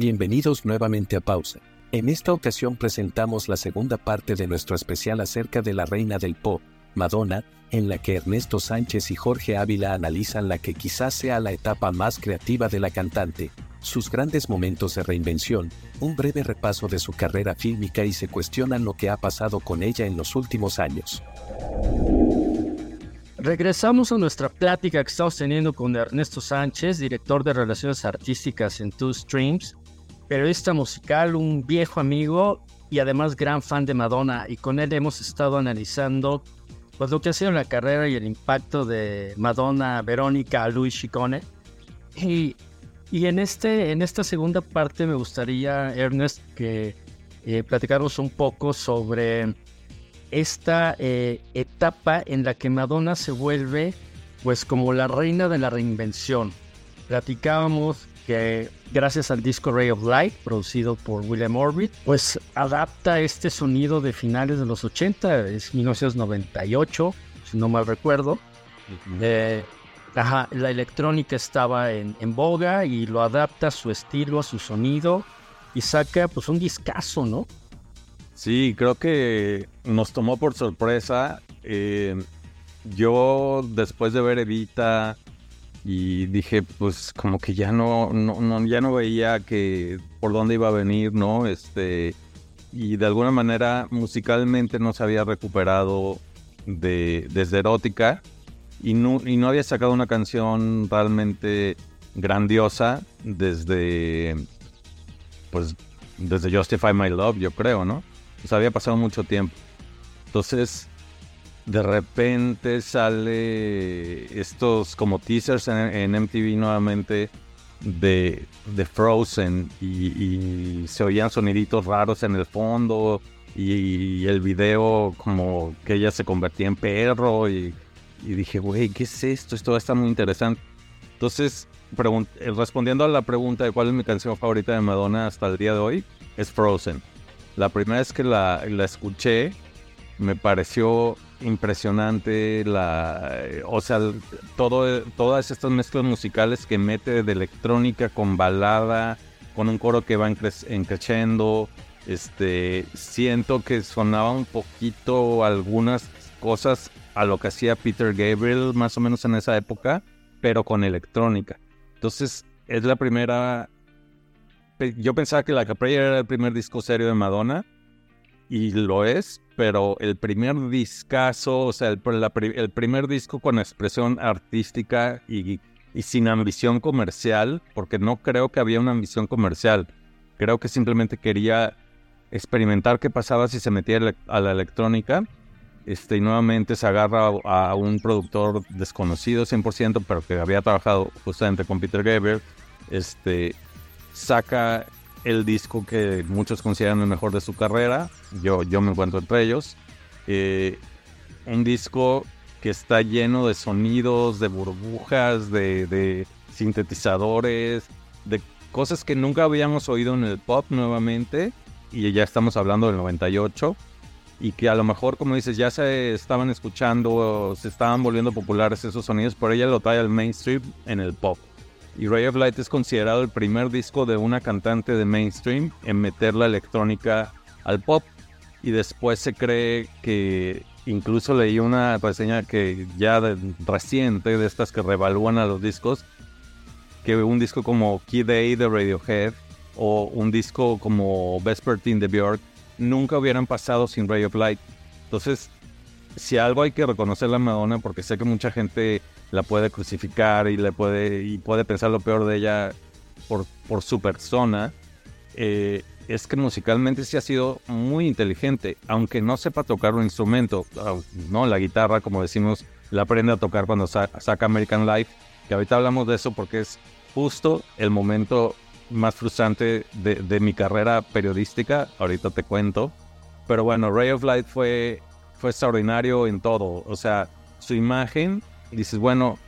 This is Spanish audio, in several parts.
Bienvenidos nuevamente a Pausa. En esta ocasión presentamos la segunda parte de nuestro especial acerca de la reina del pop, Madonna, en la que Ernesto Sánchez y Jorge Ávila analizan la que quizás sea la etapa más creativa de la cantante, sus grandes momentos de reinvención, un breve repaso de su carrera fílmica y se cuestionan lo que ha pasado con ella en los últimos años. Regresamos a nuestra plática que estamos teniendo con Ernesto Sánchez, director de Relaciones Artísticas en Two Streams, periodista musical, un viejo amigo y además gran fan de Madonna. Y con él hemos estado analizando pues, lo que ha sido la carrera y el impacto de Madonna, Verónica, Luis Chicone. Y, y en, este, en esta segunda parte me gustaría, Ernest, que eh, un poco sobre esta eh, etapa en la que Madonna se vuelve pues como la reina de la reinvención. Platicábamos que gracias al disco Ray of Light, producido por William Orbit, pues adapta este sonido de finales de los 80, es 1998, si no mal recuerdo. Eh, la electrónica estaba en, en, boga y lo adapta a su estilo, a su sonido y saca pues un discazo, ¿no? Sí, creo que nos tomó por sorpresa. Eh, yo después de ver Evita y dije, pues como que ya no, ya no veía que por dónde iba a venir, ¿no? Este y de alguna manera musicalmente no se había recuperado de, desde erótica y no, y no había sacado una canción realmente grandiosa desde pues desde Justify My Love, yo creo, ¿no? Pues había pasado mucho tiempo. Entonces, de repente sale estos como teasers en, MTV nuevamente de, Frozen y, se oían soniditos raros en el fondo y, el video como que ella se convertía en perro y, dije, güey, ¿qué es esto? Esto está muy interesante. Entonces, respondiendo a la pregunta de cuál es mi canción favorita de Madonna hasta el día de hoy, es Frozen. La primera vez que la, escuché, me pareció impresionante la o sea todo todas estas mezclas musicales que mete de electrónica con balada con un coro que va encreciendo este siento que sonaba un poquito algunas cosas a lo que hacía Peter Gabriel más o menos en esa época pero con electrónica. Entonces es la primera yo pensaba que La Capri era el primer disco serio de Madonna, y lo es, pero el primer discazo, o sea, el, primer disco con expresión artística y, sin ambición comercial, porque no creo que había una ambición comercial, creo que simplemente quería experimentar qué pasaba si se metía a la electrónica. Este, y nuevamente se agarra a, a un productor desconocido 100%, pero que había trabajado justamente con Peter Gabriel, este, saca el disco que muchos consideran el mejor de su carrera. Yo, yo me encuentro entre ellos. Eh, un disco que está lleno de sonidos, de burbujas, de, sintetizadores, de cosas que nunca habíamos oído en el pop nuevamente. Y ya estamos hablando del 98. Y que a lo mejor, como dices, ya se estaban escuchando, se estaban volviendo populares esos sonidos, pero ella lo trae al mainstream en el pop. Y Ray of Light es considerado el primer disco de una cantante de mainstream en meter la electrónica al pop. Y después se cree que incluso leí una reseña que ya reciente de estas que revalúan a los discos, que un disco como Key Day de Radiohead o un disco como Vespertine de Björk nunca hubieran pasado sin Ray of Light. Entonces, si algo hay que reconocer a Madonna, porque sé que mucha gente la puede crucificar y le puede y puede pensar lo peor de ella por, por su persona eh, es que musicalmente sí ha sido muy inteligente aunque no sepa tocar un instrumento no la guitarra como decimos la aprende a tocar cuando saca American Life que ahorita hablamos de eso porque es justo el momento más frustrante de, de mi carrera periodística ahorita te cuento. Pero bueno Ray of Light fue fue extraordinario en todo o sea su imagen dices, bueno,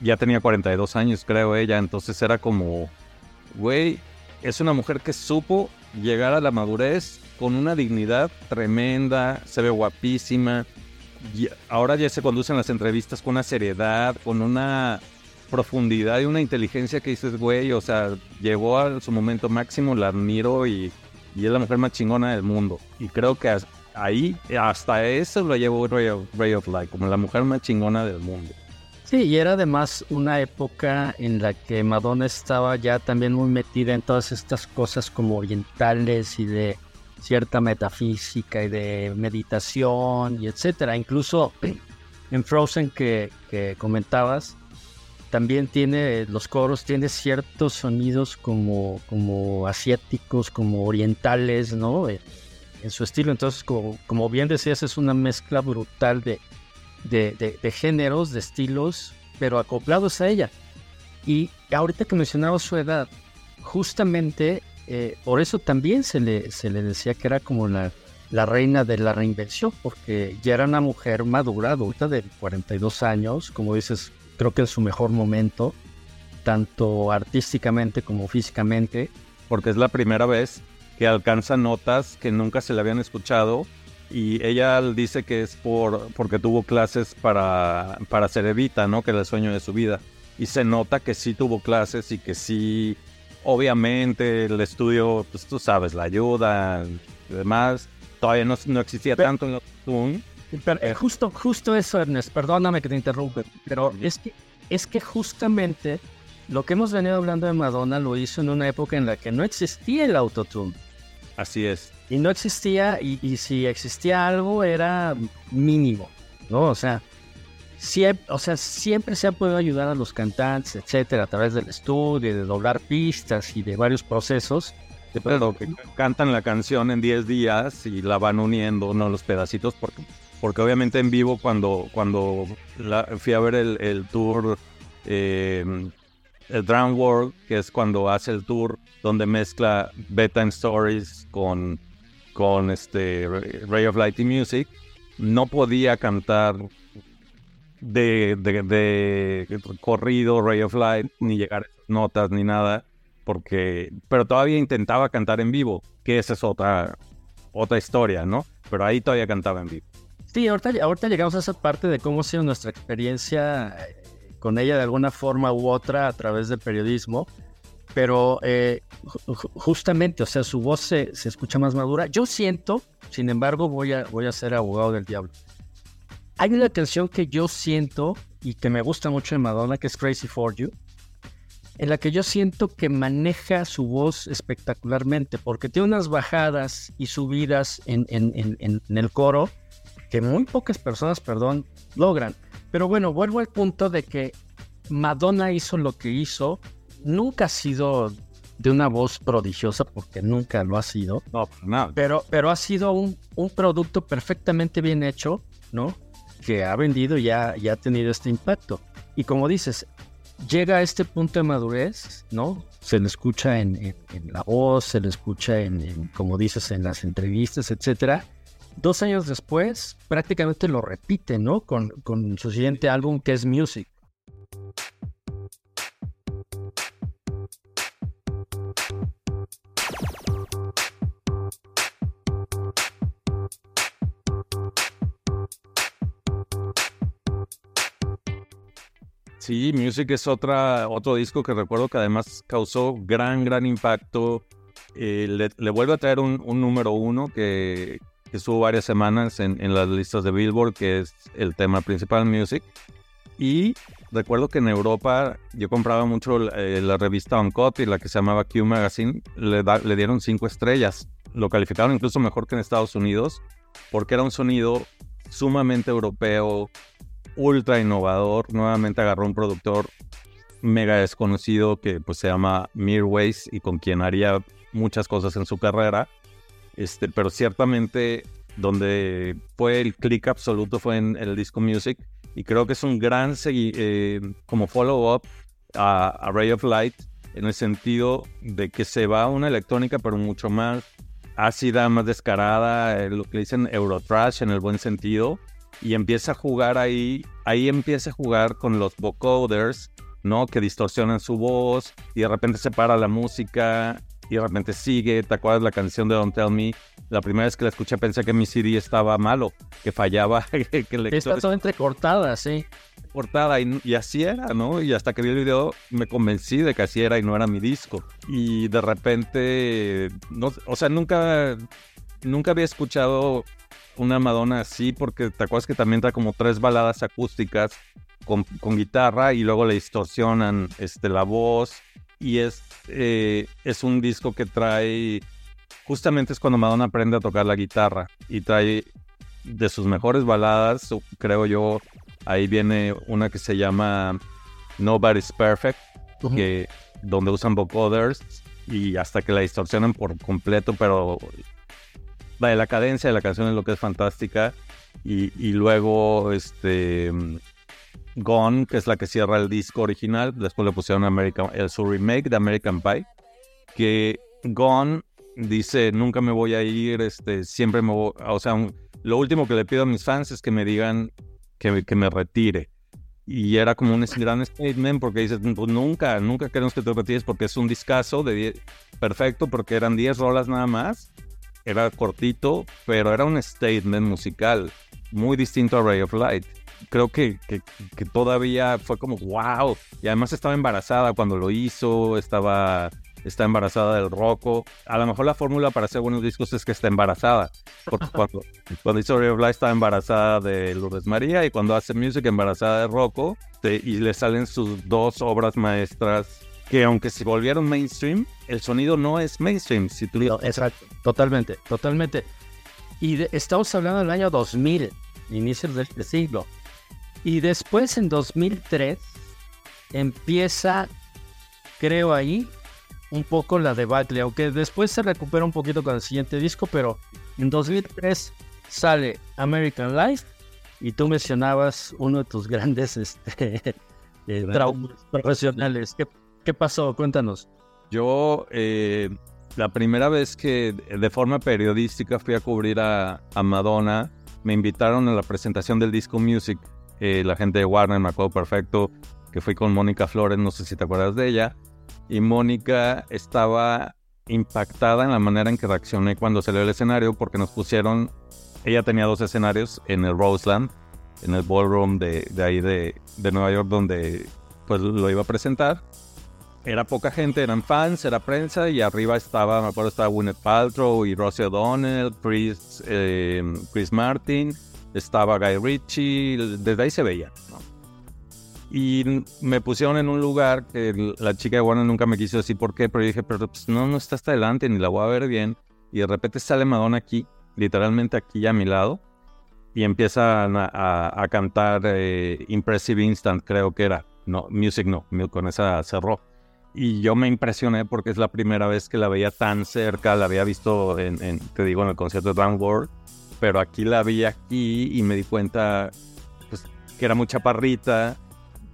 ya tenía 42 años, creo ella, entonces era como, güey, es una mujer que supo llegar a la madurez con una dignidad tremenda, se ve guapísima. Y ahora ya se conducen las entrevistas con una seriedad, con una profundidad y una inteligencia que dices, güey, o sea, llegó a su momento máximo, la admiro y, y es la mujer más chingona del mundo. Y creo que ahí, hasta eso lo llevó Ray of, of Light, como la mujer más chingona del mundo. Sí, y era además una época en la que Madonna estaba ya también muy metida en todas estas cosas como orientales y de cierta metafísica y de meditación y etcétera. Incluso en Frozen que, comentabas, también tiene los coros, tiene ciertos sonidos como, como asiáticos, como orientales, ¿no? En, su estilo. Entonces, como, como bien decías, es una mezcla brutal de, de, géneros, de estilos, pero acoplados a ella. Y ahorita que mencionaba su edad, justamente eh, por eso también se le, se le decía que era como la, la reina de la reinvención, porque ya era una mujer madura, adulta de 42 años, como dices, creo que en su mejor momento, tanto artísticamente como físicamente. Porque es la primera vez que alcanza notas que nunca se le habían escuchado y ella dice que es por porque tuvo clases para, para ser Evita, ¿no? Que era el sueño de su vida. Y se nota que sí tuvo clases y que sí, obviamente, el estudio, pues tú sabes, la ayuda y demás. Todavía no, no existía tanto en la Pero eh, justo, justo eso, Ernest, perdóname que te interrumpe, pero es que, es que justamente lo que hemos venido hablando de Madonna lo hizo en una época en la que no existía el autotune. Así es. Y no existía, y, si existía algo era mínimo, ¿no? O sea, siempre, o sea, siempre se ha podido ayudar a los cantantes, etcétera, a través del estudio, de doblar pistas y de varios procesos. Pero que cantan la canción en 10 días y la van uniendo, ¿no? Los pedacitos, porque, porque obviamente en vivo cuando, cuando fui a ver el, tour, eh, el Drown World, que es cuando hace el tour donde mezcla Bedtime Stories con, con este Ray of Light y Music, no podía cantar de, de, corrido Ray of Light, ni llegar a notas, ni nada, porque, pero todavía intentaba cantar en vivo, que esa es otra, otra historia, ¿no? Pero ahí todavía cantaba en vivo. Sí, ahorita, ahorita llegamos a esa parte de cómo ha sido nuestra experiencia con ella de alguna forma u otra a través del periodismo pero eh, justamente, o sea, su voz se, escucha más madura. Yo siento, sin embargo, voy a, voy a ser abogado del diablo. Hay una canción que yo siento y que me gusta mucho de Madonna, que es Crazy for You, en la que yo siento que maneja su voz espectacularmente, porque tiene unas bajadas y subidas en, en el coro que muy pocas personas, perdón, logran. Pero bueno, vuelvo al punto de que Madonna hizo lo que hizo nunca ha sido de una voz prodigiosa, porque nunca lo ha sido. No, nada. Pero, pero ha sido un, un, producto perfectamente bien hecho, ¿no? Que ha vendido y ya, ha tenido este impacto. Y como dices, llega a este punto de madurez, ¿no? Se le escucha en, la voz, se le escucha en, como dices, en las entrevistas, etcétera. Dos años después, prácticamente lo repite, ¿no? Con, su siguiente álbum, que es Music. Sí, Music es otra, otro disco que recuerdo que además causó gran, gran impacto. Eh, le, vuelve a traer un, número uno que, estuvo varias semanas en, las listas de Billboard, que es el tema principal, Music. Y recuerdo que en Europa yo compraba mucho eh, la revista Uncut y la que se llamaba Q Magazine, le, le dieron cinco estrellas. Lo calificaron incluso mejor que en Estados Unidos, porque era un sonido sumamente europeo, ultra innovador. Nuevamente agarró un productor mega desconocido que pues se llama Mirways y con quien haría muchas cosas en su carrera. Este, pero ciertamente donde fue el click absoluto fue en el disco Music y creo que es un gran eh, como follow-up a, Ray of Light en el sentido de que se va a una electrónica pero mucho más ácida, más descarada, eh, lo que dicen Eurotrash en el buen sentido y empieza a jugar ahí, ahí empieza a jugar con los vocoders, ¿no? Que distorsionan su voz y de repente se para la música y de repente sigue, ¿te acuerdas la canción de Don't Tell Me? la primera vez que la escuché pensé que mi CD estaba malo, que fallaba, que el lector Está todo entrecortada, sí. cortada y, y así era, ¿no? Y hasta que vi el video me convencí de que así era y no era mi disco. Y de repente, no, o sea, nunca, nunca había escuchado una Madonna así porque te acuerdas que también trae como tres baladas acústicas con, con guitarra y luego le distorsionan este, la voz y es, eh, es un disco que trae, justamente es cuando Madonna aprende a tocar la guitarra y trae de sus mejores baladas, creo yo, ahí viene una que se llama Nobody's Perfect, que, donde usan vocoders y hasta que la distorsionan por completo, pero vaya, la cadencia de la canción es lo que es fantástica. Y, y luego, este, Gone, que es la que cierra el disco original. Después le pusieron American, el, su remake de American Pie. Que Gone dice, nunca me voy a ir, este, siempre me voy, o sea, un- lo último que le pido a mis fans es que me digan que, que me retire. Y era como un gran statement porque dices, pues nunca, nunca queremos que te retires porque es un discazo de 10 perfecto porque eran 10 rolas nada más. Era cortito, pero era un statement musical muy distinto a Ray of Light. Creo que, que, que todavía fue como wow. Y además estaba embarazada cuando lo hizo, estaba, está embarazada del Rocco. A lo mejor la fórmula para hacer buenos discos es que está embarazada. Porque cuando, cuando hizo Ray of Light estaba embarazada de Lourdes María y cuando hace Music embarazada de Rocco. te- y le salen sus dos obras maestras que aunque se volvieron mainstream, el sonido no es mainstream. Si tú No, exacto, totalmente, totalmente. Y de- estamos hablando del año 2000, inicios del del siglo. Y después en 2003 empieza, creo ahí, un poco la debacle, aunque después se recupera un poquito con el siguiente disco, pero en 2003 sale American Life y tú mencionabas uno de tus grandes este, eh, traumas profesionales. ¿Qué, qué pasó? Cuéntanos. Yo, eh, la primera vez que de forma periodística fui a cubrir a, a Madonna, me invitaron a la presentación del disco Music. Eh, la gente de Warner, me acuerdo perfecto, que fui con Mónica Flores, no sé si te acuerdas de ella. Y Mónica estaba impactada en la manera en que reaccioné cuando salió el escenario, porque nos pusieron, ella tenía dos escenarios en el Roseland, en el ballroom de, de ahí de, de Nueva York, donde pues lo iba a presentar era poca gente, eran fans, era prensa y arriba estaba, me acuerdo, estaba Gwyneth Paltrow y Rosie O'Donnell, Chris, eh, Chris Martin, estaba Guy Ritchie, desde ahí se veía. Y me pusieron en un lugar que la chica de Warner nunca me quiso decir por qué, pero yo dije, pero pues no, no está hasta adelante, ni la voy a ver bien. Y de repente sale Madonna aquí, literalmente aquí a mi lado, y empiezan a, a- a cantar eh, Impressive Instant, creo que era. No, Music no, con esa cerró. Y yo me impresioné porque es la primera vez que la veía tan cerca, la había visto, en, en, te digo, en el concierto de Drowned World, pero aquí la vi aquí y me di cuenta pues, que era muy chaparrita,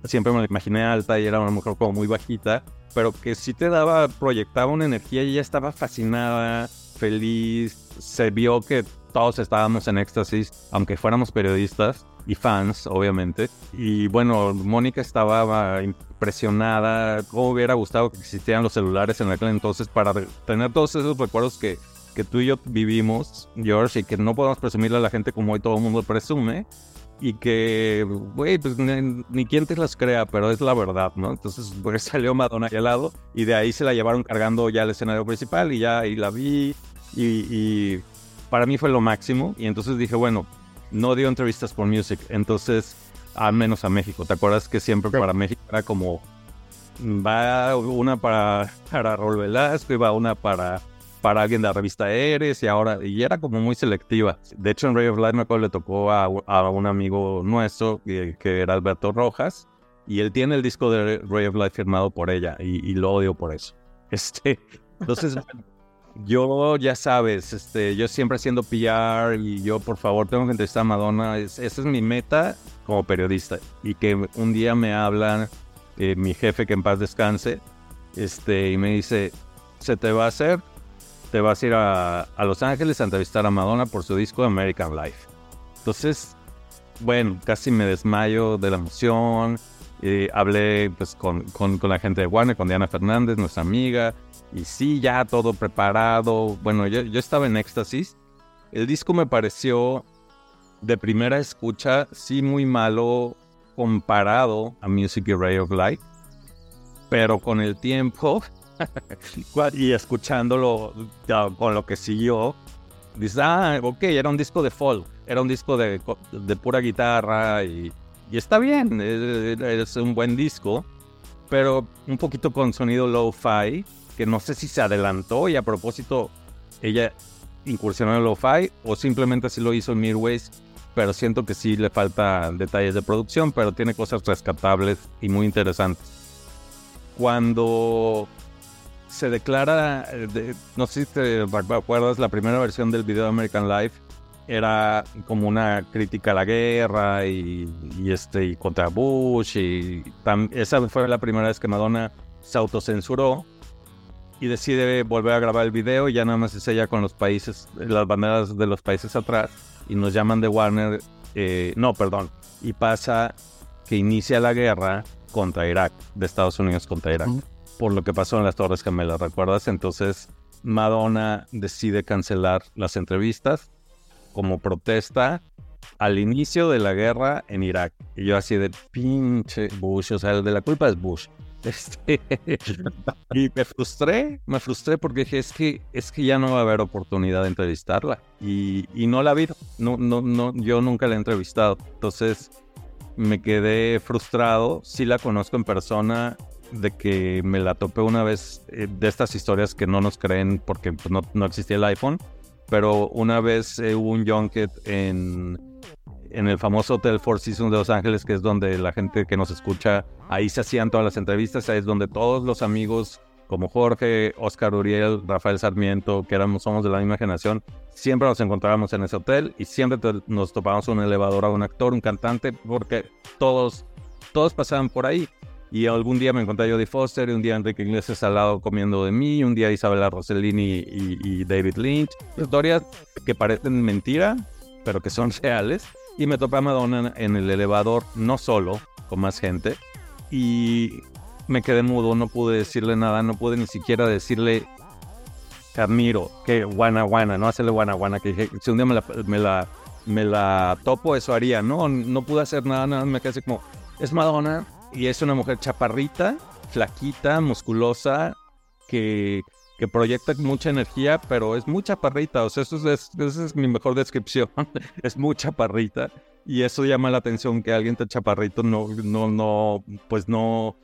siempre me la imaginé alta y era una mujer como muy bajita, pero que sí te daba, proyectaba una energía y ella estaba fascinada, feliz, se vio que todos estábamos en éxtasis, aunque fuéramos periodistas y fans, obviamente. Y bueno, Mónica estaba impresionada, cómo hubiera gustado que existieran los celulares en aquel entonces para tener todos esos recuerdos que, que tú y yo vivimos, George, y que no podemos presumirle a la gente como hoy todo el mundo presume. Y que, güey, pues ni, ni quien te las crea, pero es la verdad, ¿no? Entonces, pues salió Madonna ahí al lado y de ahí se la llevaron cargando ya al escenario principal y ya ahí la vi y, y para mí fue lo máximo. Y entonces dije, bueno, no dio entrevistas por Music, entonces, al menos a México. ¿Te acuerdas que siempre Sí. para México era como, va una para, para Raúl Velasco y va una para, para alguien de la revista Eres y ahora, y era como muy selectiva. De hecho, en Ray of Light me acuerdo le tocó a, a un amigo nuestro que, que era Alberto Rojas y él tiene el disco de Ray of Light firmado por ella y, y lo odio por eso. Este, entonces, yo ya sabes, este, yo siempre haciendo PR y yo por favor tengo que entrevistar a Madonna. Es- esa es mi meta como periodista y que un día me habla eh, mi jefe que en paz descanse, este, y me dice, se te va a hacer, te vas a ir a, a Los Ángeles a entrevistar a Madonna por su disco American Life. Entonces, bueno, casi me desmayo de la emoción. hablé pues, con, con, con la gente de Warner, con Diana Fernández, nuestra amiga, y sí, ya todo preparado. Bueno, yo, yo estaba en éxtasis El disco me pareció de primera escucha, sí muy malo comparado a Music y Ray of Light, pero con el tiempo y escuchándolo con lo que siguió, dices, ah, ok, era un disco de folk, era un disco de, de pura guitarra y, está bien, es, un buen disco, pero un poquito con sonido low-fi, que no sé si se adelantó y a propósito ella incursionó en lo-fi o simplemente así lo hizo en Midways, pero siento que sí le falta detalles de producción, pero tiene cosas rescatables y muy interesantes. Cuando se declara, eh, no sé si te acuerdas, la primera versión del video de American Life era como una crítica a la guerra y, este y contra Bush y esa fue la primera vez que Madonna se autocensuró y decide volver a grabar el video y ya nada más es ella con los países, las banderas de los países atrás y nos llaman de Warner, eh, no, perdón, y pasa que inicia la guerra contra Irak, de Estados Unidos contra Irak, por lo que pasó en las Torres Gemelas, ¿recuerdas? Entonces Madonna decide cancelar las entrevistas como protesta al inicio de la guerra en Irak. Y yo así de pinche Bush, o sea, el de la culpa es Bush. Este, y me frustré, me frustré porque dije, es que, es que ya no va a haber oportunidad de entrevistarla. Y, no la ha habido, no, no, no, yo nunca la he entrevistado. Entonces me quedé frustrado, sí la conozco en persona, de que me la topé una vez eh, de estas historias que no nos creen porque pues, no, no existía el iPhone, pero una vez eh, hubo un junket en en el famoso Hotel Four Seasons de Los Ángeles, que es donde la gente que nos escucha, ahí se hacían todas las entrevistas, ahí es donde todos los amigos como Jorge, Oscar Uriel, Rafael Sarmiento, que éramos, somos de la misma generación, siempre nos encontrábamos en ese hotel y siempre nos topábamos un elevador a un actor, un cantante, porque todos, todos pasaban por ahí. Y algún día me encontré a Jodie Foster, y un día Enrique Iglesias al lado comiendo de mí, un día Isabela Rossellini y, y David Lynch. Historias que parecen mentira, pero que son reales. Y me topé a Madonna en el elevador, no solo, con más gente. Y me quedé mudo, no pude decirle nada, no pude ni siquiera decirle te admiro, que guana guana, no hacerle guana guana, que si un día me la, me la, me la topo, eso haría. No, no pude hacer nada, nada, me quedé así como, es Madonna y es una mujer chaparrita, flaquita, musculosa, que que proyecta mucha energía, pero es mucha parrita. O sea, eso es, esa es mi mejor descripción. es mucha parrita. Y eso llama la atención que alguien tan chaparrito no, no, no, pues no,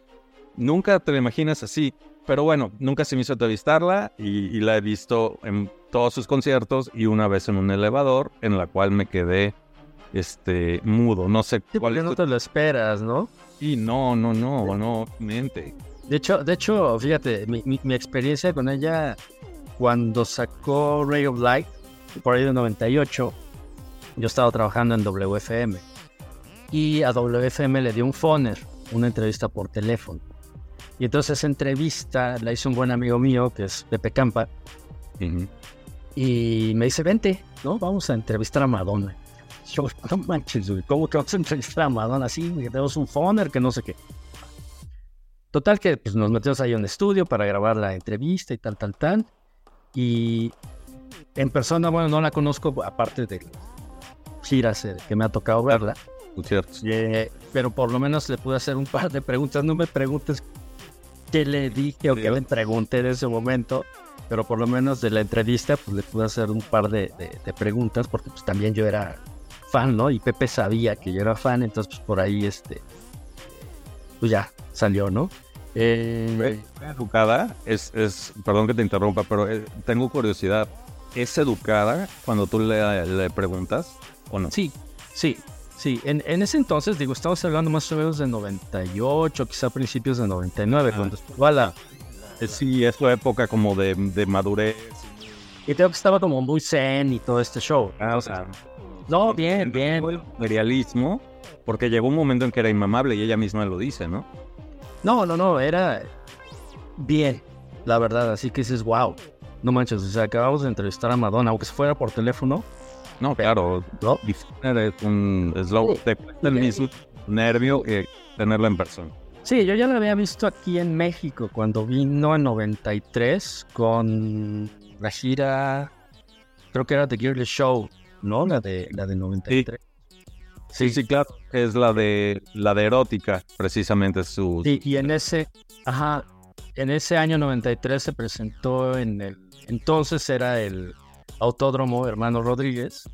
nunca te lo imaginas así. Pero bueno, nunca se me hizo entrevistarla y, la he visto en todos sus conciertos y una vez en un elevador en la cual me quedé este mudo. No sé cuál no te lo esperas, ¿no? Y no, no, no, no, mente. De hecho, de hecho, fíjate, mi, experiencia con ella cuando sacó Ray of Light, por ahí de 98, yo estaba trabajando en WFM. Y a WFM le dio un phoner, una entrevista por teléfono. Y entonces esa entrevista la hizo un buen amigo mío, que es Pepe Campa. Y me dice, vente, ¿no? Vamos a entrevistar a Madonna. Yo, no manches, ¿cómo que vamos a entrevistar a Madonna? Sí, tenemos un phoner, que no sé qué. Total que pues, nos metimos ahí en un estudio para grabar la entrevista y tal, tal, tal. Y en persona, bueno, no la conozco, aparte de giras eh, que me ha tocado verla. Eh, pero por lo menos le pude hacer un par de preguntas. No me preguntes qué le dije o qué le pregunté en ese momento, pero por lo menos de la entrevista, pues le pude hacer un par de, de preguntas, porque pues también yo era fan, ¿no? Y Pepe sabía que yo era fan, entonces pues por ahí, este, pues ya, salió, ¿no? Eh, educada, es, es, perdón que te interrumpa, pero eh, tengo curiosidad. ¿Es educada cuando tú le, le, preguntas o no? Sí, sí, sí. En, en, ese entonces, digo, estamos hablando más o menos de 98, quizá principios de 99, cuando estuvo a la... Sí, es su época como de, de madurez. Y creo que estaba como muy zen y todo este show. Ah, o sea, no, bien, bien. El materialismo, porque llegó un momento en que era inmamable y ella misma lo dice, ¿no? No, no, no, era bien, la verdad. Así que dices, wow, no manches, o sea, acabamos de entrevistar a Madonna, aunque se fuera por teléfono. No, claro, ¿no? es un slow, te el mismo nervio que tenerla en persona. Sí, yo ya la había visto aquí en México cuando vino en 93 con la gira creo que era The Girly Show, ¿no? La de, la de 93. Sí, sí, claro. Es la de la de erótica, precisamente su. Sí, y en ese, ajá, en ese año 93 se presentó en el, entonces era el Autódromo Hermano Rodríguez,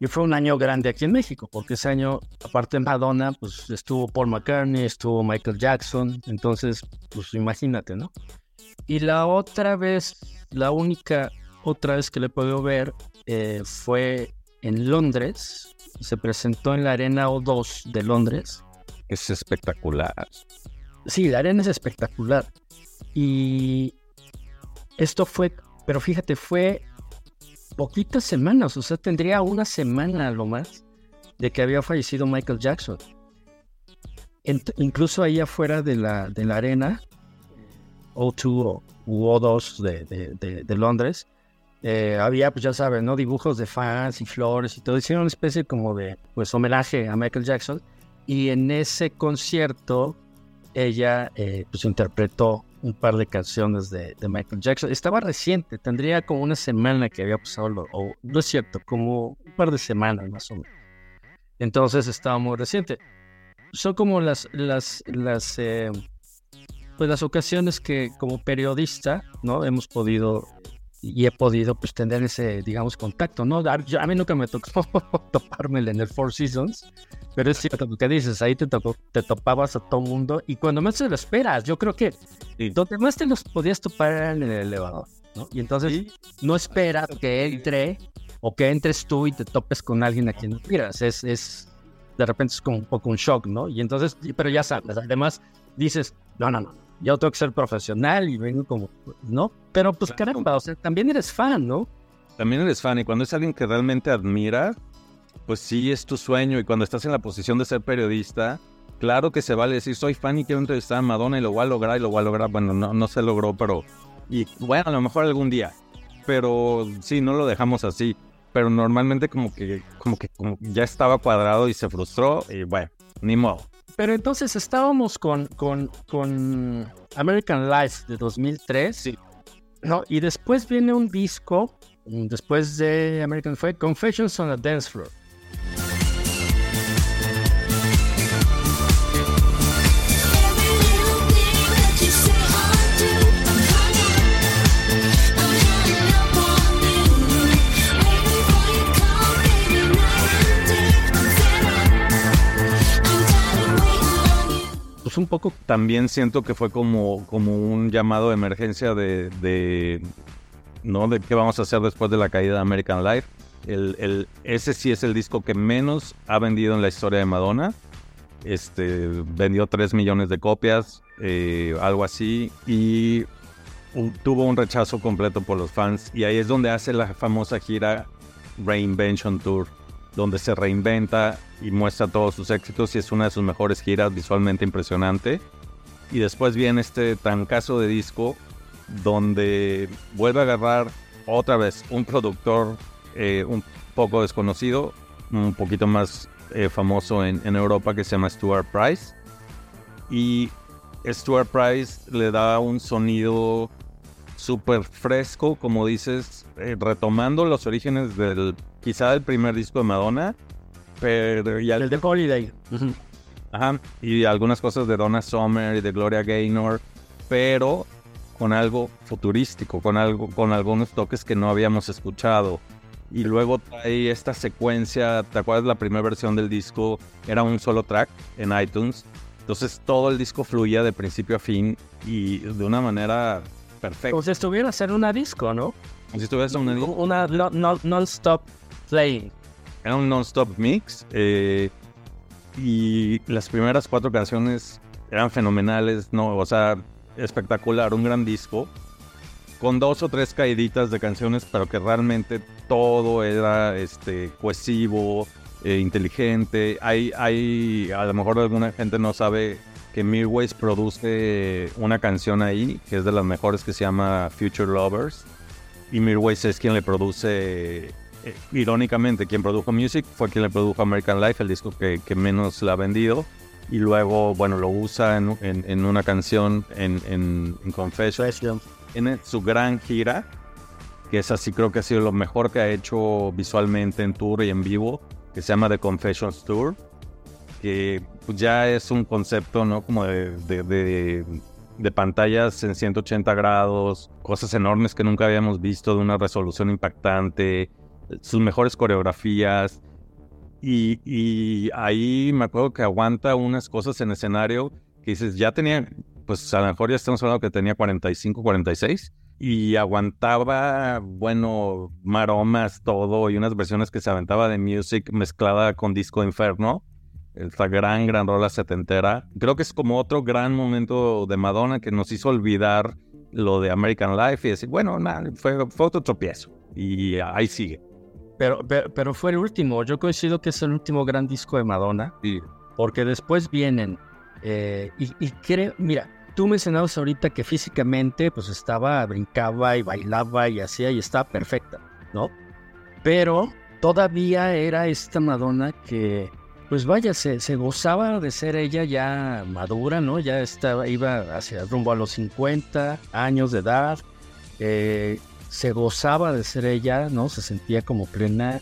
y fue un año grande aquí en México, porque ese año, aparte de Madonna, pues estuvo Paul McCartney, estuvo Michael Jackson, entonces, pues imagínate, ¿no? Y la otra vez, la única otra vez que le puedo ver eh, fue en Londres, se presentó en la Arena O2 de Londres. Es espectacular. Sí, la arena es espectacular. Y esto fue, pero fíjate, fue poquitas semanas, o sea, tendría una semana lo más de que había fallecido Michael Jackson. incluso ahí afuera de la, de la arena, O2 o O2 de, de, Londres, eh, había, pues ya saben, ¿no? Dibujos de fans y flores y todo. Hicieron una especie como de, pues, homenaje a Michael Jackson. Y en ese concierto, ella, eh, pues, interpretó un par de canciones de, Michael Jackson. Estaba reciente, tendría como una semana que había pasado, o no es cierto, como un par de semanas más o menos. Entonces estaba muy reciente. Son como las, las, las, eh, pues las ocasiones que como periodista, ¿no? Hemos podido y he podido pues tener ese, digamos, contacto, ¿no? a mí nunca me tocó toparme en el Four Seasons, pero es cierto lo que dices, ahí te, tocó, te topabas a todo mundo y cuando más te lo esperas, yo creo que donde más te los podías topar era en el elevador, ¿no? Y entonces no esperas que entre o que entres tú y te topes con alguien a quien no miras, es, es, de repente es como un poco un shock, ¿no? Y entonces, pero ya sabes, además dices, no, no, no, yo tengo que ser profesional y vengo como, ¿no? Pero pues caramba, o sea, también eres fan, ¿no? También eres fan y cuando es alguien que realmente admira, pues sí es tu sueño y cuando estás en la posición de ser periodista, claro que se vale decir soy fan y quiero entrevistar a Madonna y lo voy a lograr y lo voy a lograr. Bueno, no, no se logró, pero y bueno, a lo mejor algún día. Pero sí, no lo dejamos así. Pero normalmente como que, como que como ya estaba cuadrado y se frustró y bueno, ni modo. Pero entonces estábamos con, con, con American Life de 2003. Sí. ¿no? Y después viene un disco, después de American fue Confessions on a Dance Floor. Pues un poco también siento que fue como, como un llamado de emergencia de, ¿no? de qué vamos a hacer después de la caída de American Life. El, ese sí es el disco que menos ha vendido en la historia de Madonna. Este, vendió 3 millones de copias, eh, algo así, y tuvo un rechazo completo por los fans. Y ahí es donde hace la famosa gira Reinvention Tour donde se reinventa y muestra todos sus éxitos y es una de sus mejores giras visualmente impresionante. Y después viene este trancazo de disco donde vuelve a agarrar otra vez un productor eh, un poco desconocido, un poquito más eh, famoso en, en, Europa que se llama Stuart Price. Y Stuart Price le da un sonido súper fresco, como dices, eh, retomando los orígenes del quizá del primer disco de Madonna, pero ya... El de Holiday. Ajá, y algunas cosas de Donna Summer y de Gloria Gaynor, pero con algo futurístico, con, algo, con algunos toques que no habíamos escuchado. Y luego trae esta secuencia, ¿te acuerdas la primera versión del disco? Era un solo track en iTunes. Entonces todo el disco fluía de principio a fin y de una manera perfecta. Como si estuviera haciendo una disco, ¿no? Como si una disco. Una non-stop playing. Era un non-stop mix. Eh, y las primeras cuatro canciones eran fenomenales, ¿no? O sea, espectacular, un gran disco. Con dos o tres caíditas de canciones, pero que realmente todo era este, cohesivo, eh, inteligente. Hay, hay, a lo mejor alguna gente no sabe que Mirways produce una canción ahí, que es de las mejores, que se llama Future Lovers. Y Mirways es quien le produce eh, irónicamente, quien produjo Music fue quien le produjo American Life, el disco que, menos la ha vendido. Y luego, bueno, lo usa en, una canción en, en, Confession, en su gran gira. que es así creo que ha sido lo mejor que ha hecho visualmente en tour y en vivo, que se llama The Confessions Tour, que pues, ya es un concepto, ¿no? Como de, de, de, pantallas en 180 grados, cosas enormes que nunca habíamos visto, de una resolución impactante, sus mejores coreografías. Y, y ahí me acuerdo que aguanta unas cosas en escenario que dices, ya tenía, pues a lo mejor ya estamos hablando que tenía 45, 46 y aguantaba, bueno, maromas, todo, y unas versiones que se aventaba de music mezclada con disco inferno. Esta gran, gran rola setentera. Creo que es como otro gran momento de Madonna que nos hizo olvidar lo de American Life y decir, bueno, fue, fue, otro tropiezo. Y ahí sigue. Pero, pero, fue el último. Yo coincido que es el último gran disco de Madonna. Sí. Porque después vienen. Eh, y, y creo, mira, tú mencionabas ahorita que físicamente pues estaba, brincaba y bailaba y hacía y estaba perfecta, ¿no? Pero todavía era esta Madonna que, pues vaya, se, gozaba de ser ella ya madura, ¿no? Ya estaba, iba hacia rumbo a los 50 años de edad, eh, se gozaba de ser ella, ¿no? Se sentía como plena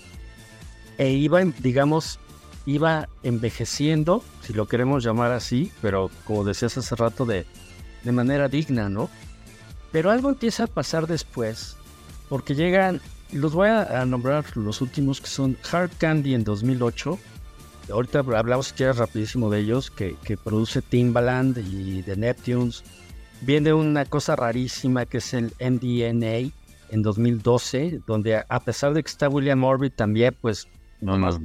e iba, digamos, iba envejeciendo, si lo queremos llamar así, pero como decías hace rato, de, de manera digna, ¿no? Pero algo empieza a pasar después, porque llegan, los voy a, nombrar los últimos que son Hard Candy en 2008. Ahorita hablamos si quieres rapidísimo de ellos, que, que produce Timbaland y The Neptunes. Viene una cosa rarísima que es el MDNA en 2012, donde a pesar de que está William Orbit también, pues no más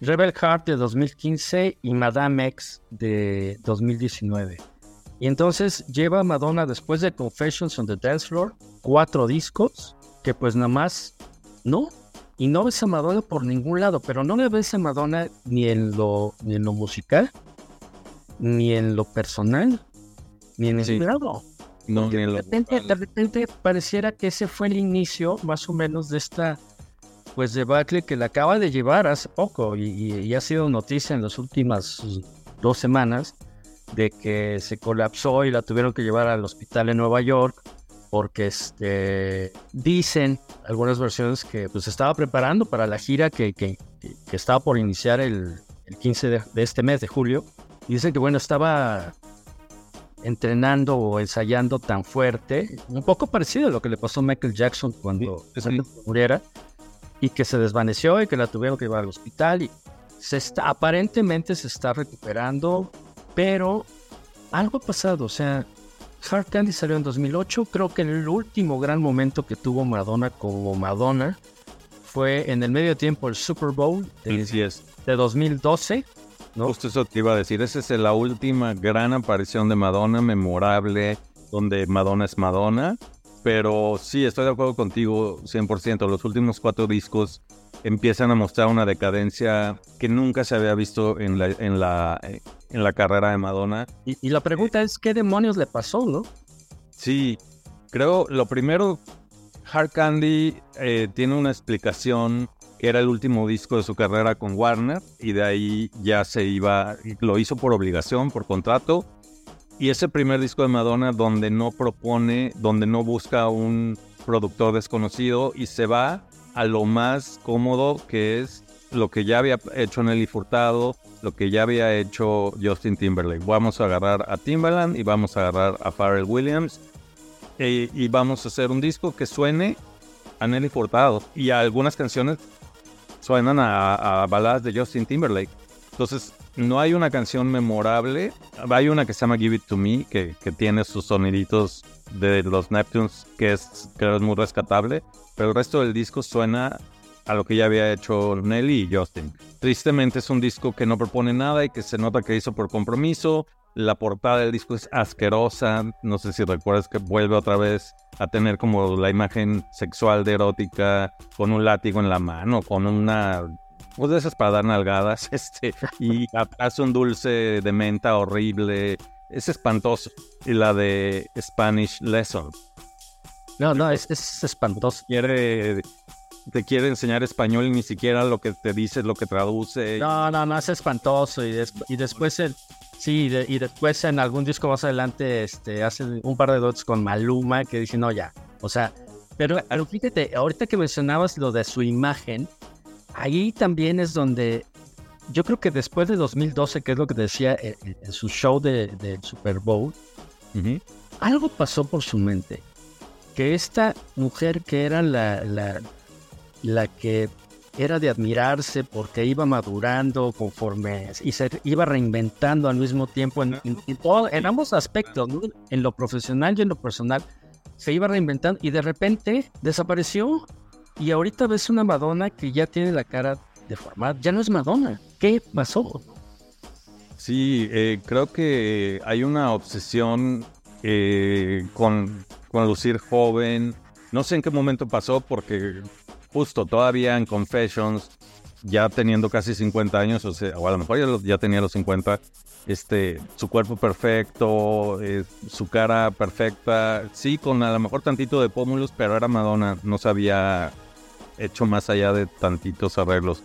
Rebel Heart de 2015 y Madame X de 2019. Y entonces lleva a Madonna después de Confessions on the Dance Floor cuatro discos que pues nada más no. Y no ves a Madonna por ningún lado, pero no le ves a Madonna ni en lo, ni en lo musical, ni en lo personal, ni en el lado. No, de, repente, de repente pareciera que ese fue el inicio más o menos de esta pues debacle que la acaba de llevar hace poco y, ha sido noticia en las últimas dos semanas de que se colapsó y la tuvieron que llevar al hospital en Nueva York porque este, dicen algunas versiones que pues estaba preparando para la gira que, que, estaba por iniciar el, el 15 de, este mes de julio. Y dicen que bueno, estaba entrenando o ensayando tan fuerte, un poco parecido a lo que le pasó a Michael Jackson cuando muriera, y que se desvaneció y que la tuvieron que llevar al hospital y se está, aparentemente se está recuperando, pero algo ha pasado, o sea, Hard Candy salió en 2008, creo que el último gran momento que tuvo Madonna como Madonna fue en el medio tiempo el Super Bowl de, de 2012. ¿no? Justo eso te iba a decir, esa es la última gran aparición de Madonna, memorable, donde Madonna es Madonna. Pero sí, estoy de acuerdo contigo 100%. Los últimos cuatro discos empiezan a mostrar una decadencia que nunca se había visto en la, en la, en la carrera de Madonna. Y, la pregunta es, ¿qué demonios le pasó, no? Sí, creo lo primero, Hard Candy eh, tiene una explicación que era el último disco de su carrera con Warner y de ahí ya se iba, lo hizo por obligación, por contrato y ese primer disco de Madonna donde no propone, donde no busca un productor desconocido y se va a lo más cómodo que es lo que ya había hecho Nelly Furtado, lo que ya había hecho Justin Timberlake. Vamos a agarrar a Timbaland y vamos a agarrar a Pharrell Williams e, y vamos a hacer un disco que suene a Nelly Furtado y algunas canciones suenan a, a baladas de Justin Timberlake. Entonces, no hay una canción memorable. Hay una que se llama Give It To Me, que, tiene sus soniditos de los Neptunes, que es, creo es muy rescatable. Pero el resto del disco suena a lo que ya había hecho Nelly y Justin. Tristemente es un disco que no propone nada y que se nota que hizo por compromiso. La portada del disco es asquerosa. No sé si recuerdas que vuelve otra vez a tener como la imagen sexual de erótica con un látigo en la mano, con una pues de esas para dar nalgadas, este, y hace un dulce de menta horrible, es espantoso. Y la de Spanish Lesson. No, no, es, es espantoso. Quiere, te quiere enseñar español y ni siquiera lo que te dice es lo que traduce. No, no, no, es espantoso. Y, y después, el, sí, y después en algún disco más adelante este, hace un par de dots con Maluma que dice, no, ya. O sea, Pero, fíjate, ahorita que mencionabas lo de su imagen, ahí también es donde yo creo que después de 2012, que es lo que decía en, su show del de Super Bowl, algo pasó por su mente. Que esta mujer que era la, la, la que era de admirarse porque iba madurando conforme y se iba reinventando al mismo tiempo en, en, ambos aspectos, en lo profesional y en lo personal. Se iba reinventando y de repente desapareció. Y ahorita ves una Madonna que ya tiene la cara deformada. Ya no es Madonna. ¿Qué pasó? Sí, eh, creo que hay una obsesión eh, con, lucir joven. No sé en qué momento pasó porque justo todavía en Confessions, ya teniendo casi 50 años, o, sea, o a lo mejor ya, tenía los 50, este, su cuerpo perfecto, eh, su cara perfecta, sí, con a lo mejor tantito de pómulos, pero era Madonna, no se había hecho más allá de tantitos arreglos.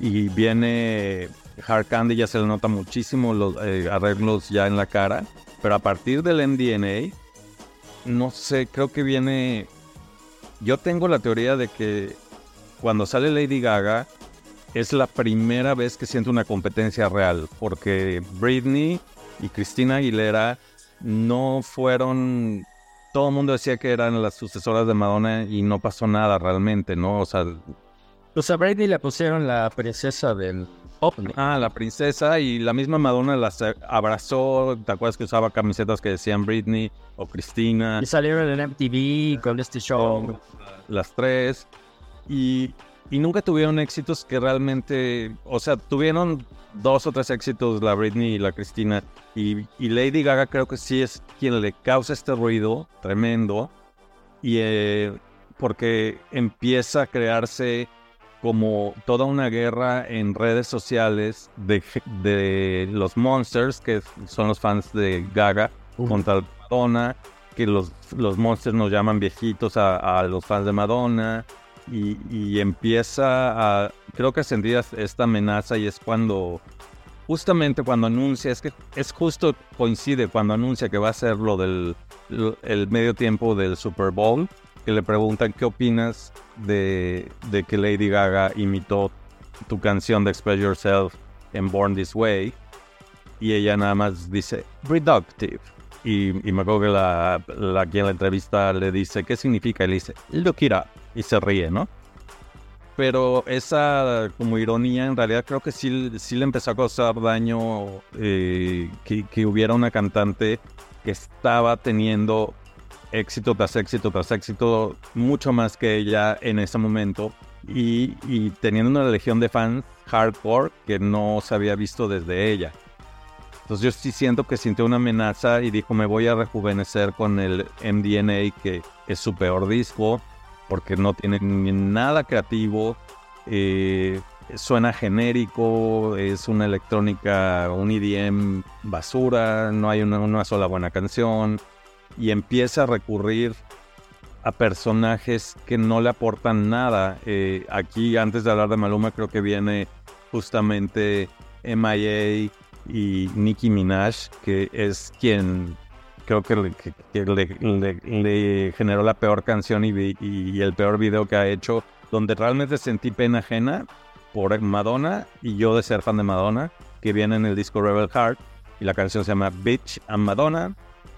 Y viene Hard Candy, ya se le nota muchísimo los eh, arreglos ya en la cara, pero a partir del MDNA, no sé, creo que viene... Yo tengo la teoría de que cuando sale Lady Gaga, es la primera vez que siento una competencia real, porque Britney y Christina Aguilera no fueron... Todo el mundo decía que eran las sucesoras de Madonna y no pasó nada realmente, ¿no? O sea... Pues a Britney le pusieron la princesa del pop. Ah, la princesa y la misma Madonna las abrazó. ¿Te acuerdas que usaba camisetas que decían Britney o Christina? Y salieron en MTV con este show. Las tres y, nunca tuvieron éxitos que realmente, o sea, tuvieron dos o tres éxitos la Britney y la Cristina y, Lady Gaga creo que sí es quien le causa este ruido tremendo y eh, porque empieza a crearse como toda una guerra en redes sociales de, de los monsters, que son los fans de Gaga, contra Madonna, que los, los monsters nos llaman viejitos a, a los fans de Madonna, y, empieza a, creo que sentir esta amenaza y es cuando, justamente cuando anuncia, es que es justo coincide cuando anuncia que va a ser lo del el medio tiempo del Super Bowl, que le preguntan qué opinas de, de que Lady Gaga imitó tu canción de Express Yourself en Born This Way y ella nada más dice reductive. Y, y me acuerdo que la, la, quien la entrevista le dice, ¿qué significa? Y le dice, look it up y se ríe, ¿no? Pero esa como ironía en realidad creo que sí, sí le empezó a causar daño eh, que, hubiera una cantante que estaba teniendo éxito tras éxito tras éxito, mucho más que ella en ese momento, y, y, teniendo una legión de fans hardcore que no se había visto desde ella. Entonces yo sí siento que sintió una amenaza y dijo me voy a rejuvenecer con el MDNA que es su peor disco, porque no tiene nada creativo, eh, suena genérico, es una electrónica, un EDM basura, no hay una, sola buena canción y empieza a recurrir a personajes que no le aportan nada. Eh, aquí, antes de hablar de Maluma, creo que viene justamente MIA y Nicki Minaj, que es quien creo que, le, generó la peor canción y, el peor video que ha hecho, donde realmente sentí pena ajena por Madonna y yo de ser fan de Madonna, que viene en el disco Rebel Heart y la canción se llama Bitch and Madonna.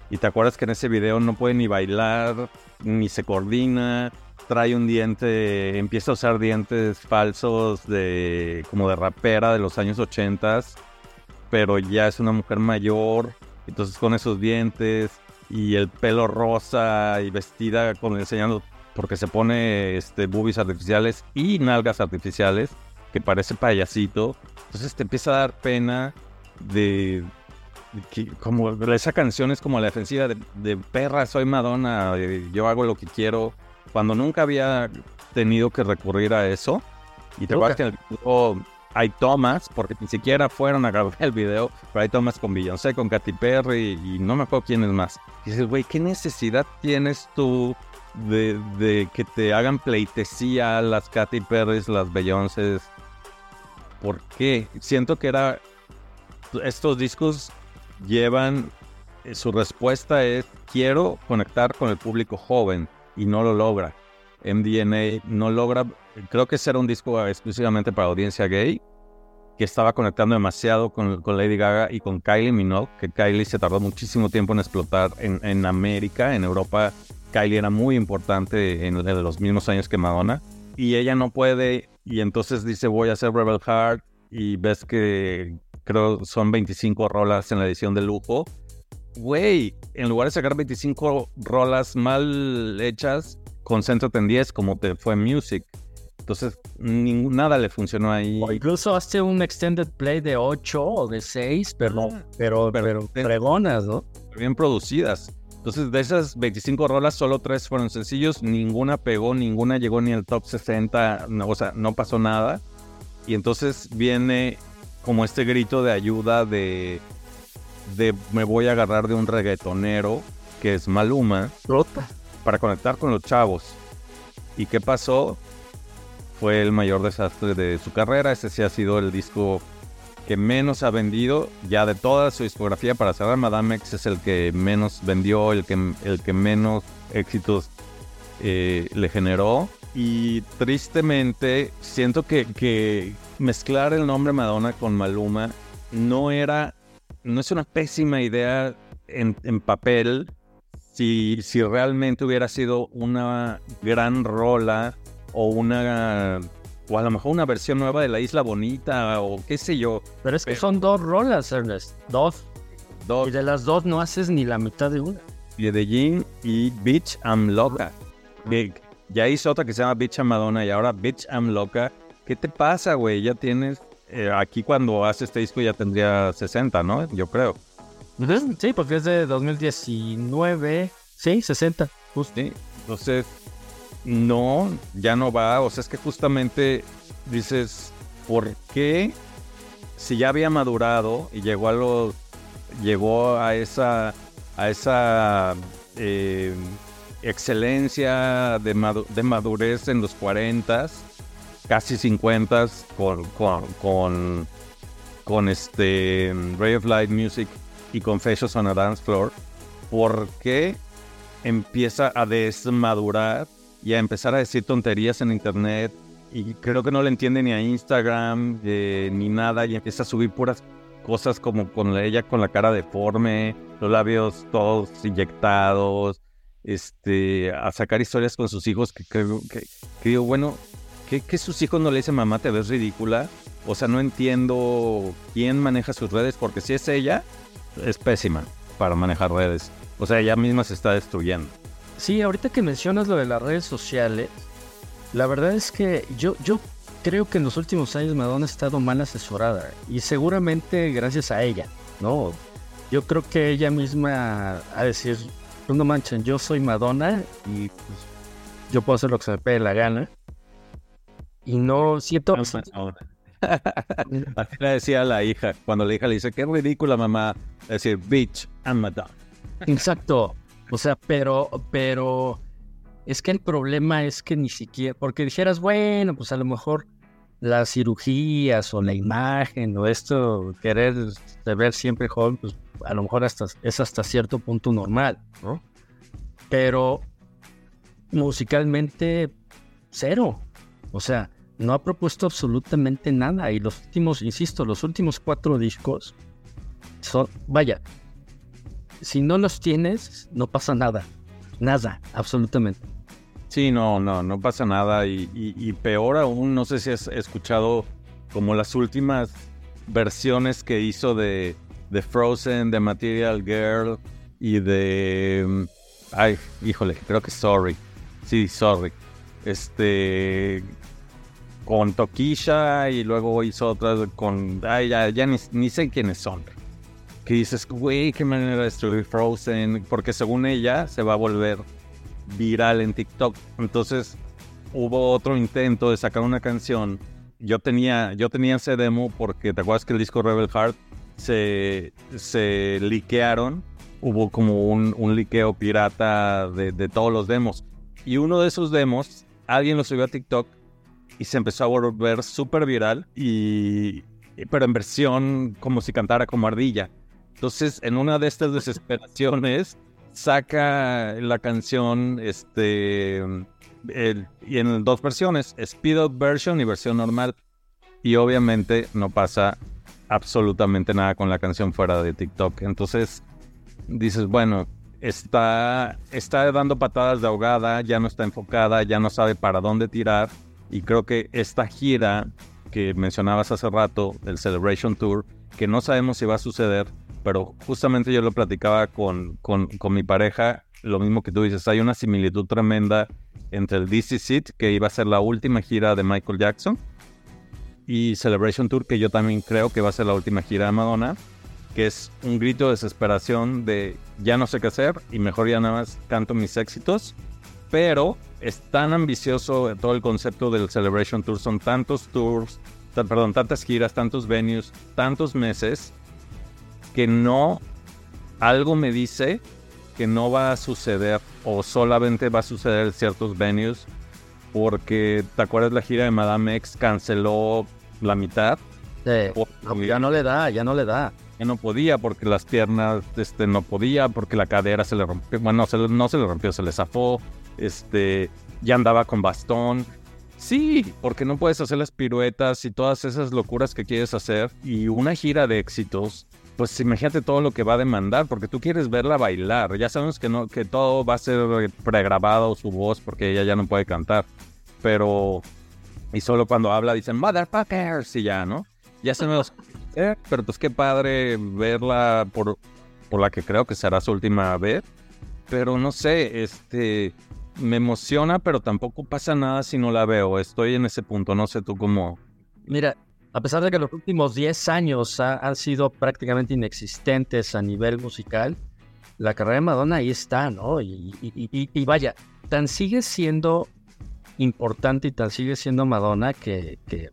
Y te acuerdas que en ese video no puede ni bailar, ni se coordina, trae un diente, empieza a usar dientes falsos de como de rapera de los años 80, pero ya es una mujer mayor entonces con esos dientes y el pelo rosa y vestida con enseñando porque se pone este boobies artificiales y nalgas artificiales que parece payasito. Entonces te empieza a dar pena de, que como esa canción es como la defensiva de, perra, soy Madonna, yo hago lo que quiero, cuando nunca había tenido que recurrir a eso. Y te acuerdas que el hay tomas, porque ni siquiera fueron a grabar el video, pero hay tomas con Beyoncé, con Katy Perry y no me acuerdo quién es más. Y dices, güey, ¿qué necesidad tienes tú de, que te hagan pleitesía las Katy Perry, las Beyoncé? ¿Por qué? Siento que era... Estos discos llevan... Su respuesta es, quiero conectar con el público joven y no lo logra. MDNA, no logra, creo que ese era un disco exclusivamente para audiencia gay, que estaba conectando demasiado con, Lady Gaga y con Kylie Minogue, que Kylie se tardó muchísimo tiempo en explotar en, en América, en Europa. Kylie era muy importante en, en, los mismos años que Madonna. Y ella no puede, y entonces dice voy a hacer Rebel Heart, y ves que creo son 25 rolas en la edición de lujo. Güey, en lugar de sacar 25 rolas mal hechas, concéntrate en 10 como te fue Music. Entonces, nada le funcionó ahí. O incluso hace un extended play de 8 o de 6, pero, ah, pero, pero, fregonas, ¿no? Bien producidas. Entonces, de esas 25 rolas, solo 3 fueron sencillos, ninguna pegó, ninguna llegó ni al top 60, o sea, no pasó nada. Y entonces viene como este grito de ayuda de, de me voy a agarrar de un reggaetonero que es Maluma. Rota. Para conectar con los chavos. ¿Y qué pasó? Fue el mayor desastre de su carrera. Ese sí ha sido el disco que menos ha vendido ya de toda su discografía. Para cerrar, Madame X es el que menos vendió, el que, el que menos éxitos eh, le generó. Y tristemente, siento que, mezclar el nombre Madonna con Maluma no era, no es una pésima idea en, en papel. Si, si realmente hubiera sido una gran rola o una o a lo mejor una versión nueva de La Isla Bonita o qué sé yo. Pero es que son dos rolas, Ernest. Dos. Dos. Y de las dos no haces ni la mitad de una. Jean y Bitch I'm Loca. Ya hizo otra que se llama Bitch I'm Madonna y ahora Bitch I'm Loca. ¿Qué te pasa, güey? Ya tienes... Eh, aquí cuando hace este disco ya tendría 60, ¿no? Yo creo. Sí, porque es de 2019. Sí, 60. Justo. Sí. Entonces, no, ya no va. O sea, es que justamente dices, ¿por qué si ya había madurado y llegó a los, llegó a esa, a esa eh, excelencia de, madurez en los 40, casi 50 con, con, con, este Ray of Light Music y Confessions on a Dance Floor, ¿por qué empieza a desmadurar y a empezar a decir tonterías en internet y creo que no le entiende ni a Instagram eh, ni nada y empieza a subir puras cosas como con ella con la cara deforme, los labios todos inyectados, este, a sacar historias con sus hijos que creo que, digo, bueno, que, que sus hijos no le dicen mamá te ves ridícula, o sea, no entiendo quién maneja sus redes porque si es ella, es pésima para manejar redes, o sea, ella misma se está destruyendo. Sí, ahorita que mencionas lo de las redes sociales, la verdad es que yo, yo creo que en los últimos años Madonna ha estado mal asesorada y seguramente gracias a ella, ¿no? Yo creo que ella misma a decir, pues no manchen, yo soy Madonna y pues, yo puedo hacer lo que se me pegue la gana. Y no siento... Así le decía a la hija, cuando la hija le dice, qué ridícula mamá, decir, bitch, I'm Madonna. Exacto. O sea, pero, pero es que el problema es que ni siquiera, porque dijeras, bueno, pues a lo mejor las cirugías o la imagen o esto, querer ver siempre joven, pues a lo mejor hasta, es hasta cierto punto normal, ¿no? Pero musicalmente, cero. O sea, no ha propuesto absolutamente nada. Y los últimos, insisto, los últimos cuatro discos son, vaya, si no los tienes, no pasa nada. Nada, absolutamente. Sí, no, no, no pasa nada. Y, peor aún, no sé si has escuchado como las últimas versiones que hizo de, Frozen, de Material Girl y de... Mm, ay, híjole, creo que Sorry. Sí, Sorry. Este... Con Tokisha y luego hizo otras con... Ay, ya, ya ni, ni sé quiénes son que dices, güey, qué manera de destruir Frozen, porque según ella se va a volver viral en TikTok. Entonces hubo otro intento de sacar una canción. Yo tenía, yo tenía ese demo porque te acuerdas que el disco Rebel Heart se, se liquearon. Hubo como un, un liqueo pirata de, de todos los demos. Y uno de esos demos, alguien lo subió a TikTok y se empezó a volver súper viral. Y, pero en versión como si cantara como ardilla. Entonces, en una de estas desesperaciones, saca la canción este, y en dos versiones, Speed Up Version y versión normal. Y obviamente no pasa absolutamente nada con la canción fuera de TikTok. Entonces dices, bueno, está, está dando patadas de ahogada, ya no está enfocada, ya no sabe para dónde tirar. Y creo que esta gira que mencionabas hace rato, el Celebration Tour, que no sabemos si va a suceder, pero justamente yo lo platicaba con, con, mi pareja, lo mismo que tú dices, hay una similitud tremenda entre el DC Seat, que iba a ser la última gira de Michael Jackson, y Celebration Tour, que yo también creo que va a ser la última gira de Madonna, que es un grito de desesperación de ya no sé qué hacer y mejor ya nada más canto mis éxitos, pero es tan ambicioso todo el concepto del Celebration Tour, son tantos tours, perdón, tantas giras, tantos venues, tantos meses, que no, algo me dice que no va a suceder o solamente va a suceder en ciertos venues porque te acuerdas la gira de Madame X canceló la mitad. ya no le da, ya no le da. Ya no podía porque las piernas este, no podía, porque la cadera se le rompió. Bueno, no se le rompió, se le zafó. Este, ya andaba con bastón. Sí, porque no puedes hacer las piruetas y todas esas locuras que quieres hacer. Y una gira de éxitos, pues imagínate todo lo que va a demandar, porque tú quieres verla bailar. Ya sabemos que, no, que todo va a ser pregrabado su voz porque ella ya no puede cantar. Pero y solo cuando habla dicen, motherfuckers, y ya, ¿no? Ya se eh, pero pues qué padre verla por, por la que creo que será su última vez. Pero no sé, este, me emociona, pero tampoco pasa nada si no la veo. Estoy en ese punto, no sé tú cómo. Mira, a pesar de que los últimos 10 años han sido prácticamente inexistentes a nivel musical, la carrera de Madonna ahí está, ¿no? Y, vaya, tan sigue siendo importante y tal sigue siendo Madonna que, que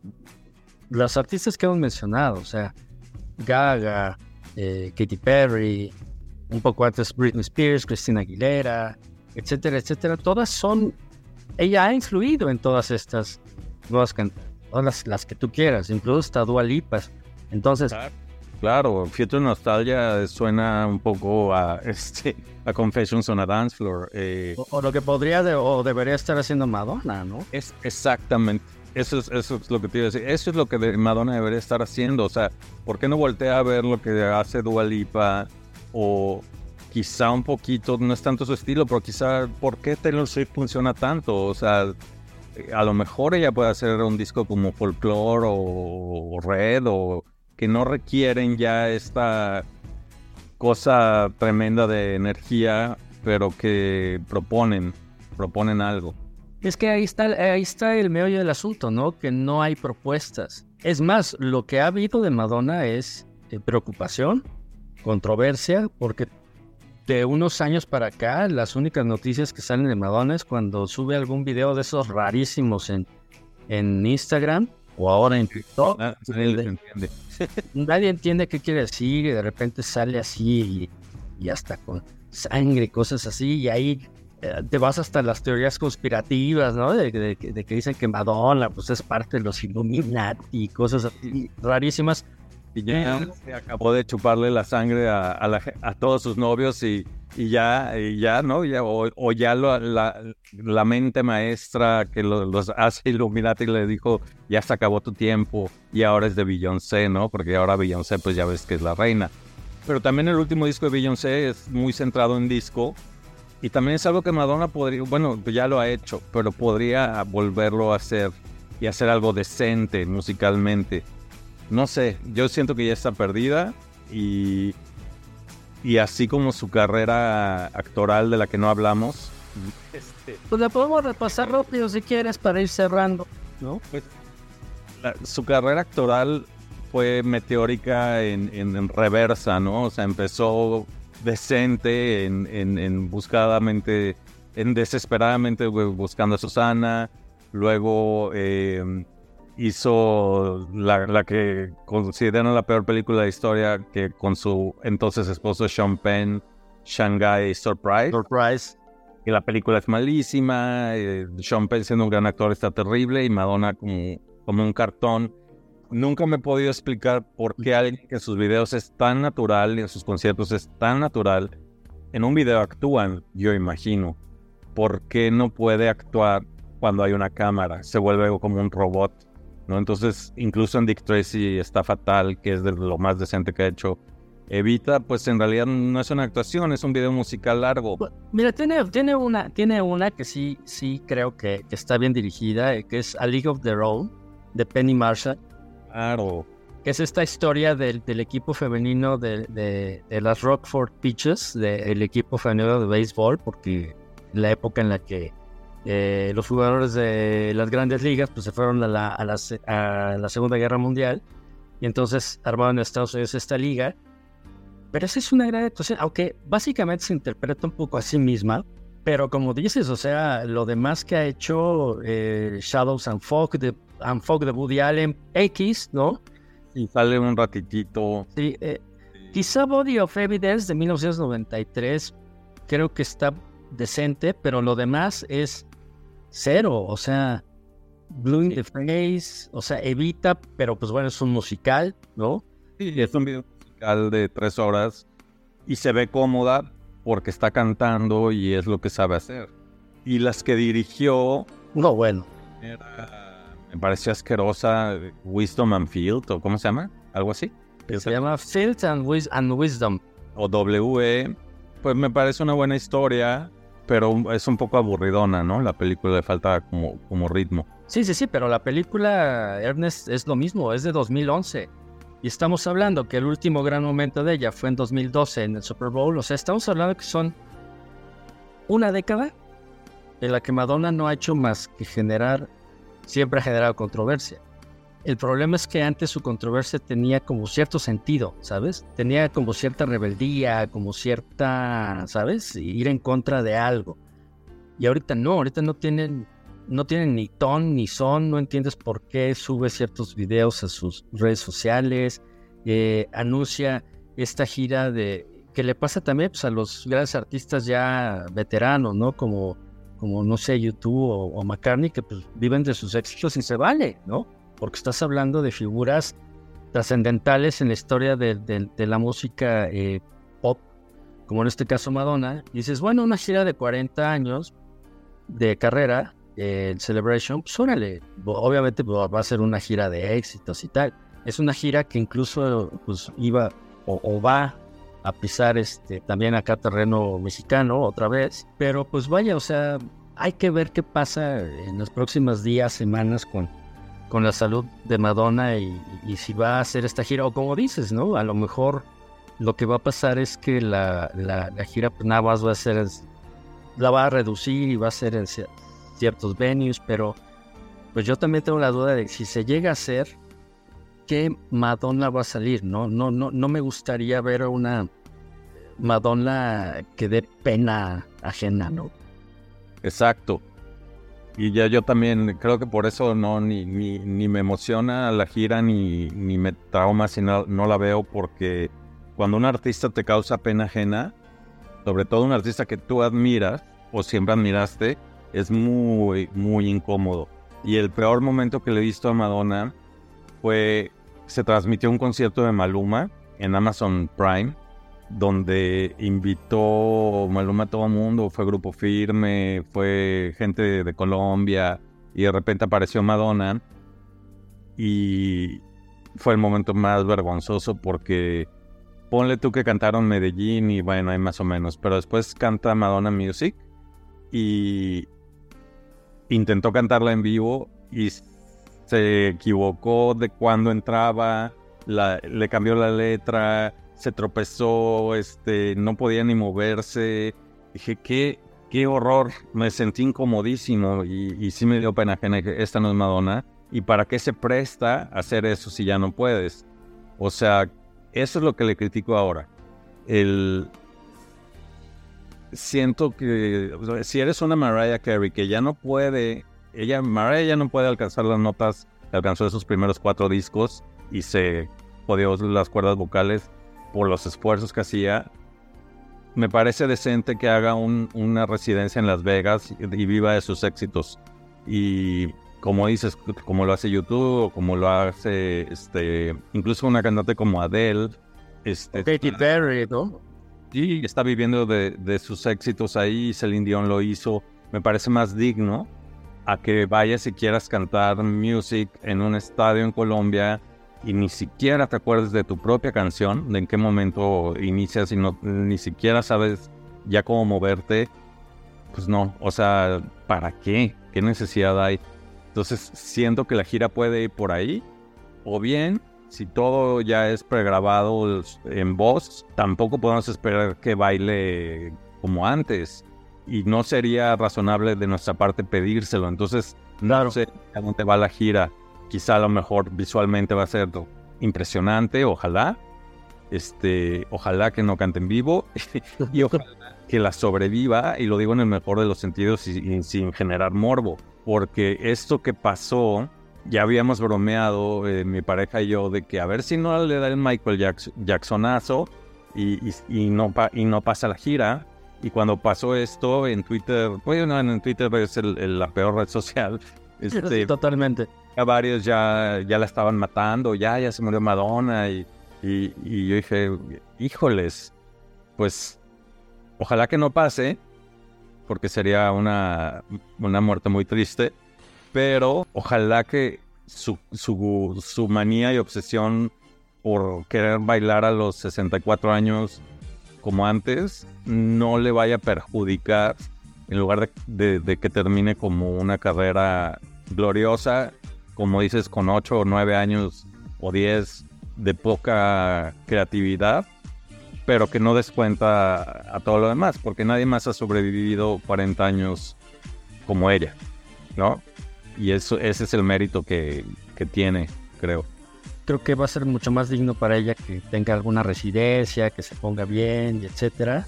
artistas que hemos mencionado, o sea, Gaga, eh, Katy Perry, un poco antes Britney Spears, Christina Aguilera, etcétera, etcétera, todas son, ella ha influido en todas estas nuevas cantantes, todas las, que tú quieras, incluso hasta Dua Lipa. Entonces, Claro, Future Nostalgia suena un poco a, este, a Confessions on a Dance Floor. Eh. O, lo que podría o debería estar haciendo Madonna, ¿no? Es exactamente. Eso es, eso es lo que te iba a decir. Eso es lo que Madonna debería estar haciendo. O sea, ¿por qué no voltea a ver lo que hace Dua Lipa? O quizá un poquito, no es tanto su estilo, pero quizá, ¿por qué Taylor Swift funciona tanto? O sea, a lo mejor ella puede hacer un disco como Folklore o Red o que no requieren ya esta cosa tremenda de energía, pero que proponen, proponen algo. Es que ahí está, ahí está el meollo del asunto, ¿no? Que no hay propuestas. Es más, lo que ha habido de Madonna es eh, preocupación, controversia, porque de unos años para acá, las únicas noticias que salen de Madonna es cuando sube algún video de esos rarísimos en, en Instagram o ahora en TikTok. Ah, nadie, entiende. nadie entiende qué quiere decir y de repente sale así y, hasta con sangre, cosas así, y ahí eh, te vas hasta las teorías conspirativas, ¿no? De, que dicen que Madonna pues es parte de los Illuminati y cosas así rarísimas. Y ya se acabó de chuparle la sangre a, a, todos sus novios y, y ya, y ya, ¿no? Ya, o, ya la, la, mente maestra que los, hace Illuminati le dijo, ya se acabó tu tiempo y ahora es de Beyoncé, ¿no? Porque ahora Beyoncé pues ya ves que es la reina. Pero también el último disco de Beyoncé es muy centrado en disco y también es algo que Madonna podría, bueno, ya lo ha hecho, pero podría volverlo a hacer y hacer algo decente musicalmente no sé, yo siento que ya está perdida y, y así como su carrera actoral de la que no hablamos. Este, pues la podemos repasar rápido si quieres para ir cerrando, ¿no? Pues, su carrera actoral fue meteórica en, en, reversa, ¿no? O sea, empezó decente, en, en, en buscadamente, en desesperadamente buscando a Susana, luego eh, hizo la, que consideran la peor película de historia que con su entonces esposo Sean Penn, Shanghai Surprise. Surprise. Y la película es malísima, eh, Sean Penn siendo un gran actor está terrible y Madonna como, como un cartón. Nunca me he podido explicar por qué alguien que en sus videos es tan natural y en sus conciertos es tan natural, en un video actúan, yo imagino. ¿Por qué no puede actuar cuando hay una cámara, se vuelve como un robot, ¿no? Entonces, incluso en Dick Tracy está fatal, que es de lo más decente que ha hecho. Evita, pues en realidad no es una actuación, es un video musical largo. Mira, tiene, tiene, una, tiene una que sí, sí creo que, está bien dirigida, eh, que es A League of Their Own, de Penny Marshall. Claro. Que es esta historia del, del equipo femenino de, de, las Rockford Peaches, del equipo femenino de béisbol, porque la época en la que eh, los jugadores de las grandes ligas pues, se fueron a la, a, la, Segunda Guerra Mundial y entonces armaron en Estados Unidos esta liga. Pero esa es una gran actuación, aunque básicamente se interpreta un poco a sí misma, pero como dices, o sea, lo demás que ha hecho eh, Shadows and Fog de, and Fog de Woody Allen X, ¿no? Y sale un ratitito. Sí, eh, quizá Body of Evidence de 1993 creo que está decente, pero lo demás es cero, o sea, Blue in the Face, o sea, evita, pero pues bueno, es un musical, ¿no? Sí, es un video musical de tres horas y se ve cómoda porque está cantando y es lo que sabe hacer. Y las que dirigió... No, bueno. me pareció asquerosa Wisdom and Field, o ¿cómo se llama? ¿Algo así? Se llama Field and, and Wisdom. O W. Pues me parece una buena historia pero es un poco aburridona, ¿no? La película le falta como, como ritmo. Sí, sí, sí, pero la película Ernest es lo mismo, es de 2011. Y estamos hablando que el último gran momento de ella fue en 2012 en el Super Bowl. O sea, estamos hablando que son una década en la que Madonna no ha hecho más que generar, siempre ha generado controversia. El problema es que antes su controversia tenía como cierto sentido, ¿sabes? Tenía como cierta rebeldía, como cierta, ¿sabes? Ir en contra de algo. Y ahorita no, ahorita no tienen, no tienen ni ton ni son, no entiendes por qué sube ciertos videos a sus redes sociales, eh, anuncia esta gira de que le pasa también pues, a los grandes artistas ya veteranos, ¿no? Como, como no sé, YouTube o, o McCartney, que pues viven de sus éxitos y se vale, ¿no? Porque estás hablando de figuras trascendentales en la historia de, la música eh, pop, como en este caso Madonna, dices, bueno, una gira de 40 años de carrera, en Celebration, pues órale, obviamente va a ser una gira de éxitos y tal. Es una gira que incluso pues, iba o, va a pisar este, también acá terreno mexicano otra vez, pero pues vaya, o sea, hay que ver qué pasa en los próximos días, semanas con con la salud de Madonna y, si va a hacer esta gira, o como dices, ¿no? A lo mejor lo que va a pasar es que la, la, gira pues, nada más va a ser, la va a reducir y va a ser en ciertos venues, pero pues yo también tengo la duda de si se llega a hacer, ¿qué Madonna va a salir? No, no, no, no me gustaría ver una Madonna que dé pena ajena, ¿no? Exacto. Y ya yo también creo que por eso no ni, ni, me emociona la gira ni, ni me trauma si no, no, la veo porque cuando un artista te causa pena ajena, sobre todo un artista que tú admiras o siempre admiraste, es muy, muy incómodo. Y el peor momento que le he visto a Madonna fue, se transmitió un concierto de Maluma en Amazon Prime donde invitó Maluma a todo mundo, fue Grupo Firme, fue gente de, Colombia y de repente apareció Madonna y fue el momento más vergonzoso porque ponle tú que cantaron Medellín y bueno, hay más o menos, pero después canta Madonna Music y intentó cantarla en vivo y se equivocó de cuándo entraba, le cambió la letra, se tropezó, este, no podía ni moverse. Dije, qué, qué horror, me sentí incomodísimo y, y sí me dio pena que esta no es Madonna. ¿Y para qué se presta a hacer eso si ya no puedes? O sea, eso es lo que le critico ahora. El... Siento que si eres una Mariah Carey que ya no puede, ella, Mariah ya no puede alcanzar las notas alcanzó esos primeros cuatro discos y se jodió las cuerdas vocales, por los esfuerzos que hacía, me parece decente que haga una residencia en Las Vegas y, viva de sus éxitos. Y como dices, como lo hace YouTube o como lo hace este, incluso una cantante como Adele. Este, Katy Perry, ¿no? Sí, está viviendo de, sus éxitos ahí. Celine Dion lo hizo. Me parece más digno a que vayas y quieras cantar music en un estadio en Colombia y ni siquiera te acuerdas de tu propia canción, de en qué momento inicias y no, ni siquiera sabes ya cómo moverte, pues no, o sea, ¿para qué? ¿Qué necesidad hay? Entonces siento que la gira puede ir por ahí, o bien, si todo ya es pregrabado en voz, tampoco podemos esperar que baile como antes y no sería razonable de nuestra parte pedírselo. Entonces, no sé a dónde va la gira. Quizá a lo mejor visualmente va a ser impresionante, ojalá. Este, ojalá que no cante en vivo y ojalá que la sobreviva, y lo digo en el mejor de los sentidos y, sin generar morbo, porque esto que pasó, ya habíamos bromeado eh, mi pareja y yo de que a ver si no le da el Michael Jacksonazo y, no, pasa la gira, y cuando pasó esto en Twitter, bueno, en Twitter es la peor red social. Este, totalmente. A varios ya, ya la estaban matando, ya, ya se murió Madonna. Y, y, yo dije, híjoles, pues ojalá que no pase, porque sería una, una muerte muy triste. Pero ojalá que su, su, su manía y obsesión por querer bailar a los 64 años como antes no le vaya a perjudicar en lugar de, que termine como una carrera gloriosa, como dices, con 8 o 9 años o 10 de poca creatividad, pero que no descuenta a todo lo demás, porque nadie más ha sobrevivido 40 años como ella, ¿no? Y eso, ese es el mérito que, que tiene, creo creo que va a ser mucho más digno para ella que tenga alguna residencia, que se ponga bien, etcétera,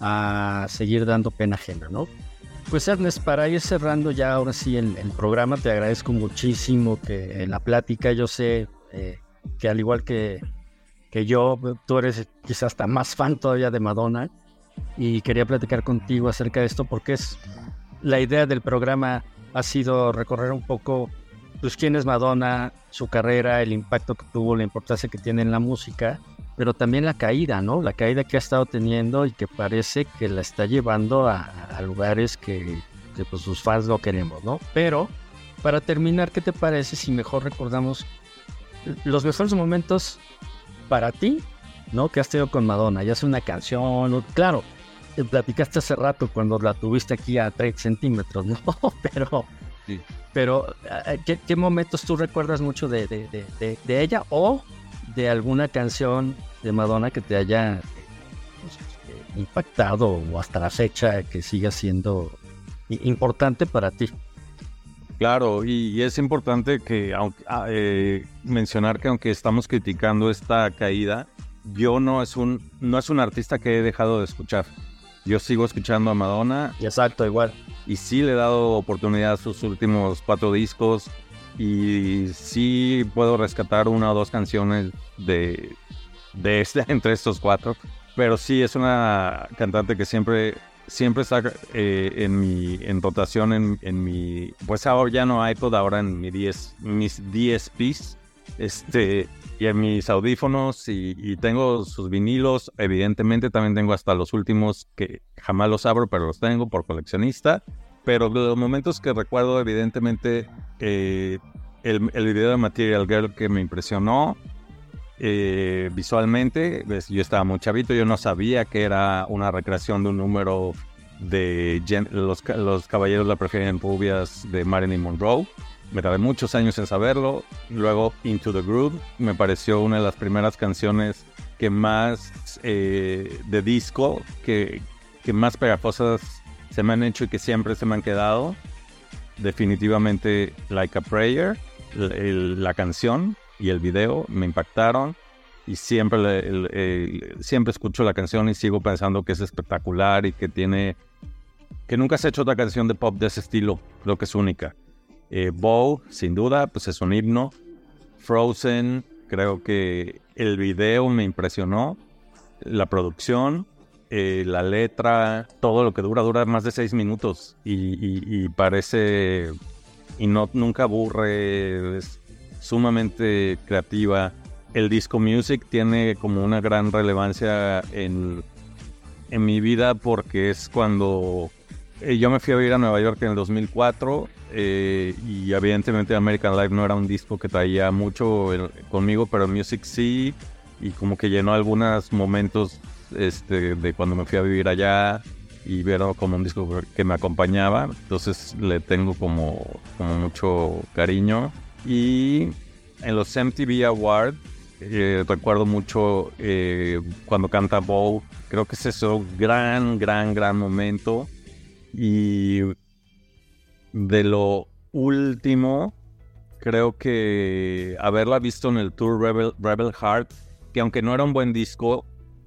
a seguir dando pena ajena, ¿no? Pues Ernest, para ir cerrando ya ahora sí el, programa, te agradezco muchísimo que en la plática yo sé eh, que al igual que, que yo, tú eres quizás hasta más fan todavía de Madonna y quería platicar contigo acerca de esto porque es la idea del programa ha sido recorrer un poco pues quién es Madonna, su carrera, el impacto que tuvo, la importancia que tiene en la música, pero también la caída, ¿no? La caída que ha estado teniendo y que parece que la está llevando a, lugares que, pues, sus fans no queremos, ¿no? Pero para terminar, ¿qué te parece si mejor recordamos los mejores momentos para ti, ¿no? Que has tenido con Madonna, ya sea una canción, claro, platicaste hace rato cuando la tuviste aquí a 30 centímetros, ¿no? Pero pero, eh, ¿qué, momentos tú recuerdas mucho de, de, ella o de alguna canción de Madonna que te haya pues, eh, impactado o hasta la fecha que siga siendo importante para ti? Claro, y, es importante que ah, eh, mencionar que aunque estamos criticando esta caída, yo no es un no es un artista que he dejado de escuchar. Yo sigo escuchando a Madonna. Exacto, igual y sí le he dado oportunidad a sus últimos cuatro discos y sí puedo rescatar una o dos canciones de, de este, entre estos cuatro. Pero sí es una cantante que siempre, siempre está eh, en mi en rotación en, en, mi pues ahora ya no hay toda ahora en mi 10 mis DSPs este y en mis audífonos y, y, tengo sus vinilos evidentemente también tengo hasta los últimos que jamás los abro pero los tengo por coleccionista pero de los momentos que recuerdo, evidentemente, eh, el, el, video de Material Girl que me impresionó eh, visualmente, yo estaba muy chavito, yo no sabía que era una recreación de un número de los, los Caballeros la prefieren rubias de Marilyn Monroe. Me tardé muchos años en saberlo. Luego Into the Groove me pareció una de las primeras canciones que más eh, de disco, que, que más pegajosas se me han hecho y que siempre se me han quedado. Definitivamente Like a Prayer, la canción y el video me impactaron y siempre, siempre escucho la canción y sigo pensando que es espectacular y que tiene... que nunca se ha hecho otra canción de pop de ese estilo, creo que es única. Eh, Bow, sin duda, pues es un himno. Frozen, creo que el video me impresionó. La producción, eh, la letra, todo lo que dura, dura más de seis minutos y, parece y no nunca aburre, es sumamente creativa. El disco music tiene como una gran relevancia en, en mi vida porque es cuando eh, yo me fui a vivir a Nueva York en el 2004 eh, y evidentemente American Life no era un disco que traía mucho conmigo, pero Music sí y como que llenó algunos momentos este, de cuando me fui a vivir allá y vieron como un disco que me acompañaba, entonces le tengo como, como mucho cariño. Y en los MTV Awards eh, recuerdo mucho eh, cuando canta Bow, creo que es ese gran, gran, gran momento. Y de lo último, creo que haberla visto en el tour Rebel, Rebel Heart, que aunque no era un buen disco,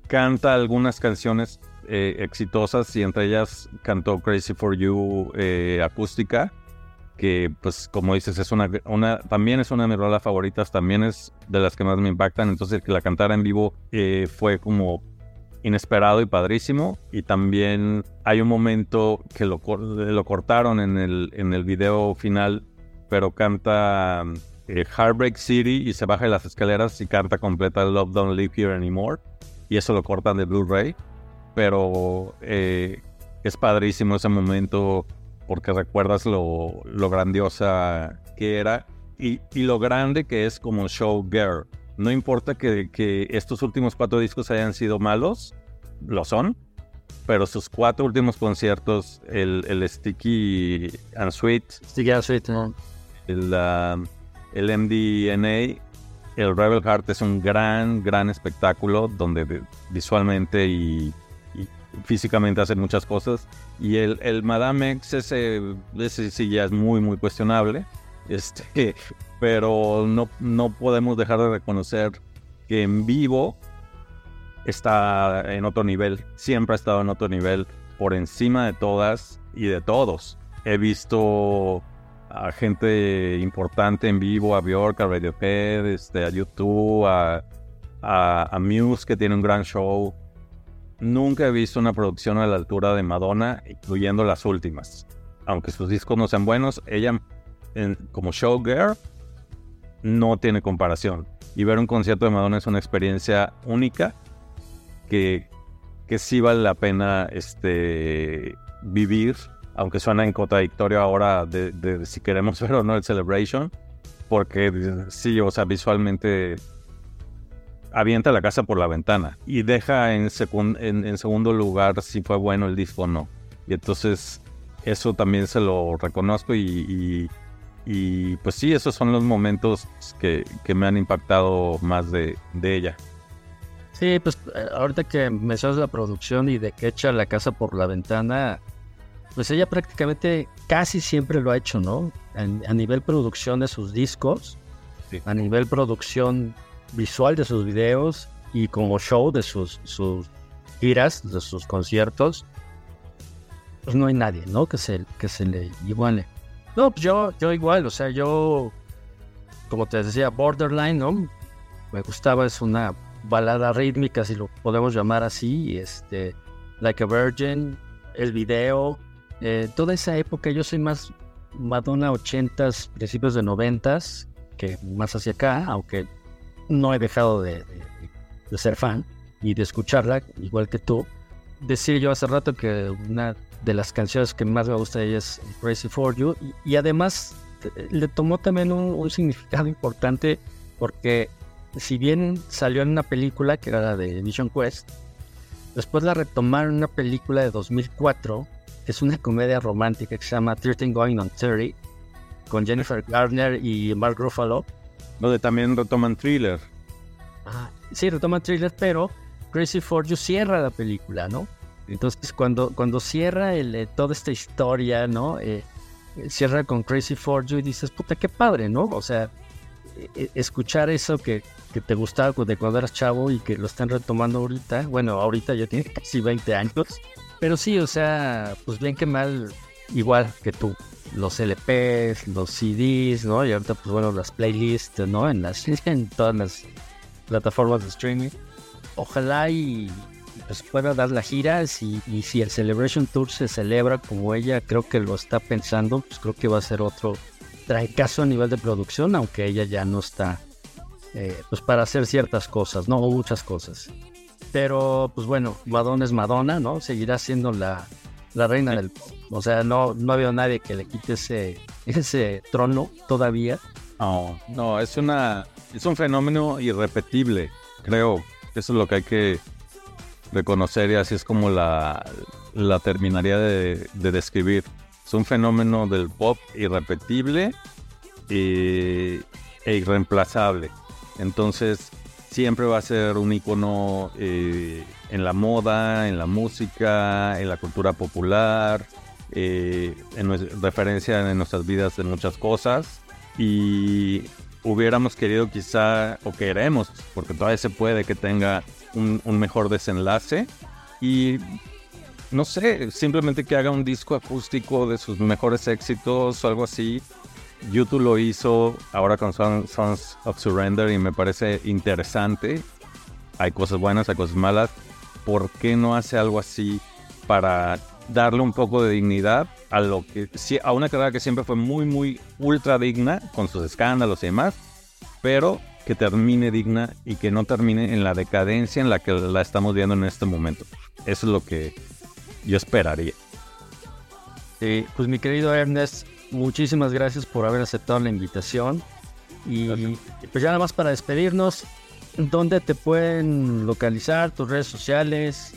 canta algunas canciones eh, exitosas y entre ellas cantó Crazy for You eh, acústica, que pues como dices es una, una, también es una de mis rolas favoritas, también es de las que más me impactan, entonces que la cantara en vivo eh, fue como inesperado y padrísimo. Y también hay un momento que lo, cortaron en el, en el video final, pero canta Heartbreak City y se baja de las escaleras y canta completa Love Don't Live Here Anymore y eso lo cortan de Blu-ray pero eh, es padrísimo ese momento porque recuerdas lo, grandiosa que era y, lo grande que es como show girl. No importa que, estos últimos cuatro discos hayan sido malos, lo son, pero sus cuatro últimos conciertos, el, Sticky and Sweet, Sticky and Sweet, el, el MDNA, el Rebel Heart es un gran, gran espectáculo donde visualmente y físicamente hace muchas cosas. Y el, el Madame X, ese, ese sí ya es muy, muy cuestionable. Este, pero no, no podemos dejar de reconocer que en vivo está en otro nivel. Siempre ha estado en otro nivel, por encima de todas y de todos. He visto a gente importante en vivo, a Bjork, a Radiohead, este, a YouTube, a, Muse, que tiene un gran show. Nunca he visto una producción a la altura de Madonna, incluyendo las últimas. Aunque sus discos no sean buenos, ella como showgirl no tiene comparación. Y ver un concierto de Madonna es una experiencia única que, que sí vale la pena este, vivir, aunque suena en contradictorio ahora de, si queremos ver o no el Celebration, porque sí, o sea, visualmente avienta la casa por la ventana y deja en, en, segundo lugar si fue bueno el disco o no. Y entonces eso también se lo reconozco y, pues sí, esos son los momentos que, me han impactado más de, ella. Sí, pues eh, ahorita que mencionas la producción y de que echa la casa por la ventana, pues ella prácticamente casi siempre lo ha hecho, ¿no? A, a nivel producción de sus discos, a nivel producción visual de sus videos y como show de sus, sus giras, de sus conciertos, pues no hay nadie, ¿no? Que se, que se le iguale. No, pues yo, yo igual, o sea, yo, como te decía, Borderline, ¿no? Me gustaba, es una balada rítmica, si lo podemos llamar así, este, Like a Virgin, el video, eh, toda esa época, yo soy más Madonna 80s, principios de 90s, que más hacia acá, aunque no he dejado de, ser fan y de escucharla, igual que tú. Decir yo hace rato que una de las canciones que más me gusta de ella es Crazy for You y, además eh, le tomó también un, significado importante porque si bien salió en una película que era la de Vision Quest, después la retomaron en una película de 2004 que es una comedia romántica que se llama 13 Going on 30 con Jennifer Garner y Mark Ruffalo donde también retoman thriller. Ah, sí, retoman thriller, pero Crazy for You cierra la película, ¿no? Entonces, cuando, cuando cierra el, eh, toda esta historia, ¿no? Eh, cierra con Crazy for You y dices, puta, qué padre, ¿no? O sea, e, escuchar eso que, que, te gustaba de cuando eras chavo y que lo están retomando ahorita. Bueno, ahorita ya tiene casi 20 años. Pero sí, o sea, pues bien que mal, igual que tú los LPs, los CDs, ¿no? Y ahorita, pues bueno, las playlists, ¿no? En, las, en todas las plataformas de streaming. Ojalá y pues pueda dar la gira y, y si el Celebration Tour se celebra como ella creo que lo está pensando, pues creo que va a ser otro caso a nivel de producción, aunque ella ya no está eh, pues para hacer ciertas cosas, no muchas cosas. Pero pues bueno, Madonna es Madonna, ¿no? Seguirá siendo la, la reina del pop. O sea, no, no había nadie que le quite ese, ese trono todavía. No, no, es una es un fenómeno irrepetible, creo. Eso es lo que hay que reconocer y así es como la, la terminaría de, describir. Es un fenómeno del pop irrepetible e irreemplazable. Entonces, siempre va a ser un icono eh, en la moda, en la música, en la cultura popular, eh, en referencia en nuestras vidas de muchas cosas. Y hubiéramos querido quizá, o queremos, porque todavía se puede que tenga un, mejor desenlace. Y no sé, simplemente que haga un disco acústico de sus mejores éxitos o algo así. YouTube lo hizo ahora con Sons of Surrender y me parece interesante. Hay cosas buenas, hay cosas malas. ¿Por qué no hace algo así para darle un poco de dignidad a lo que a una carrera que siempre fue muy muy ultra digna con sus escándalos y demás, pero que termine digna y que no termine en la decadencia en la que la estamos viendo en este momento. Eso es lo que yo esperaría. pues mi querido Ernest, muchísimas gracias por haber aceptado la invitación. Y pues ya nada más para despedirnos, ¿dónde te pueden localizar tus redes sociales?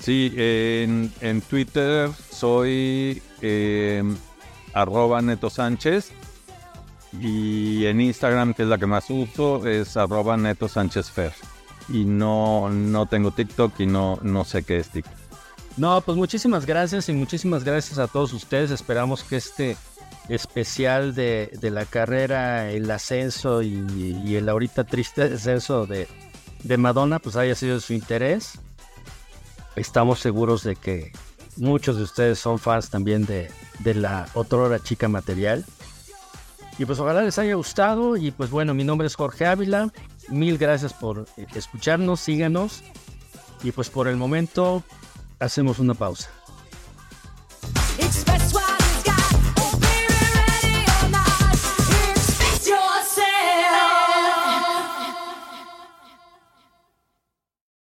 Sí, en, Twitter soy eh, arroba Neto Sánchez y en Instagram, que es la que más uso, es arroba Neto Sánchez Fer. Y no, no tengo TikTok y no, no sé qué es TikTok. No, pues muchísimas gracias y muchísimas gracias a todos ustedes. Esperamos que este especial de, la carrera, el ascenso y, el ahorita triste descenso de, de Madonna, pues haya sido de su interés. Estamos seguros de que muchos de ustedes son fans también de, de la otrora chica material. Y pues ojalá les haya gustado. Y pues bueno, mi nombre es Jorge Ávila. Mil gracias por escucharnos, síganos. Y pues por el momento hacemos una pausa.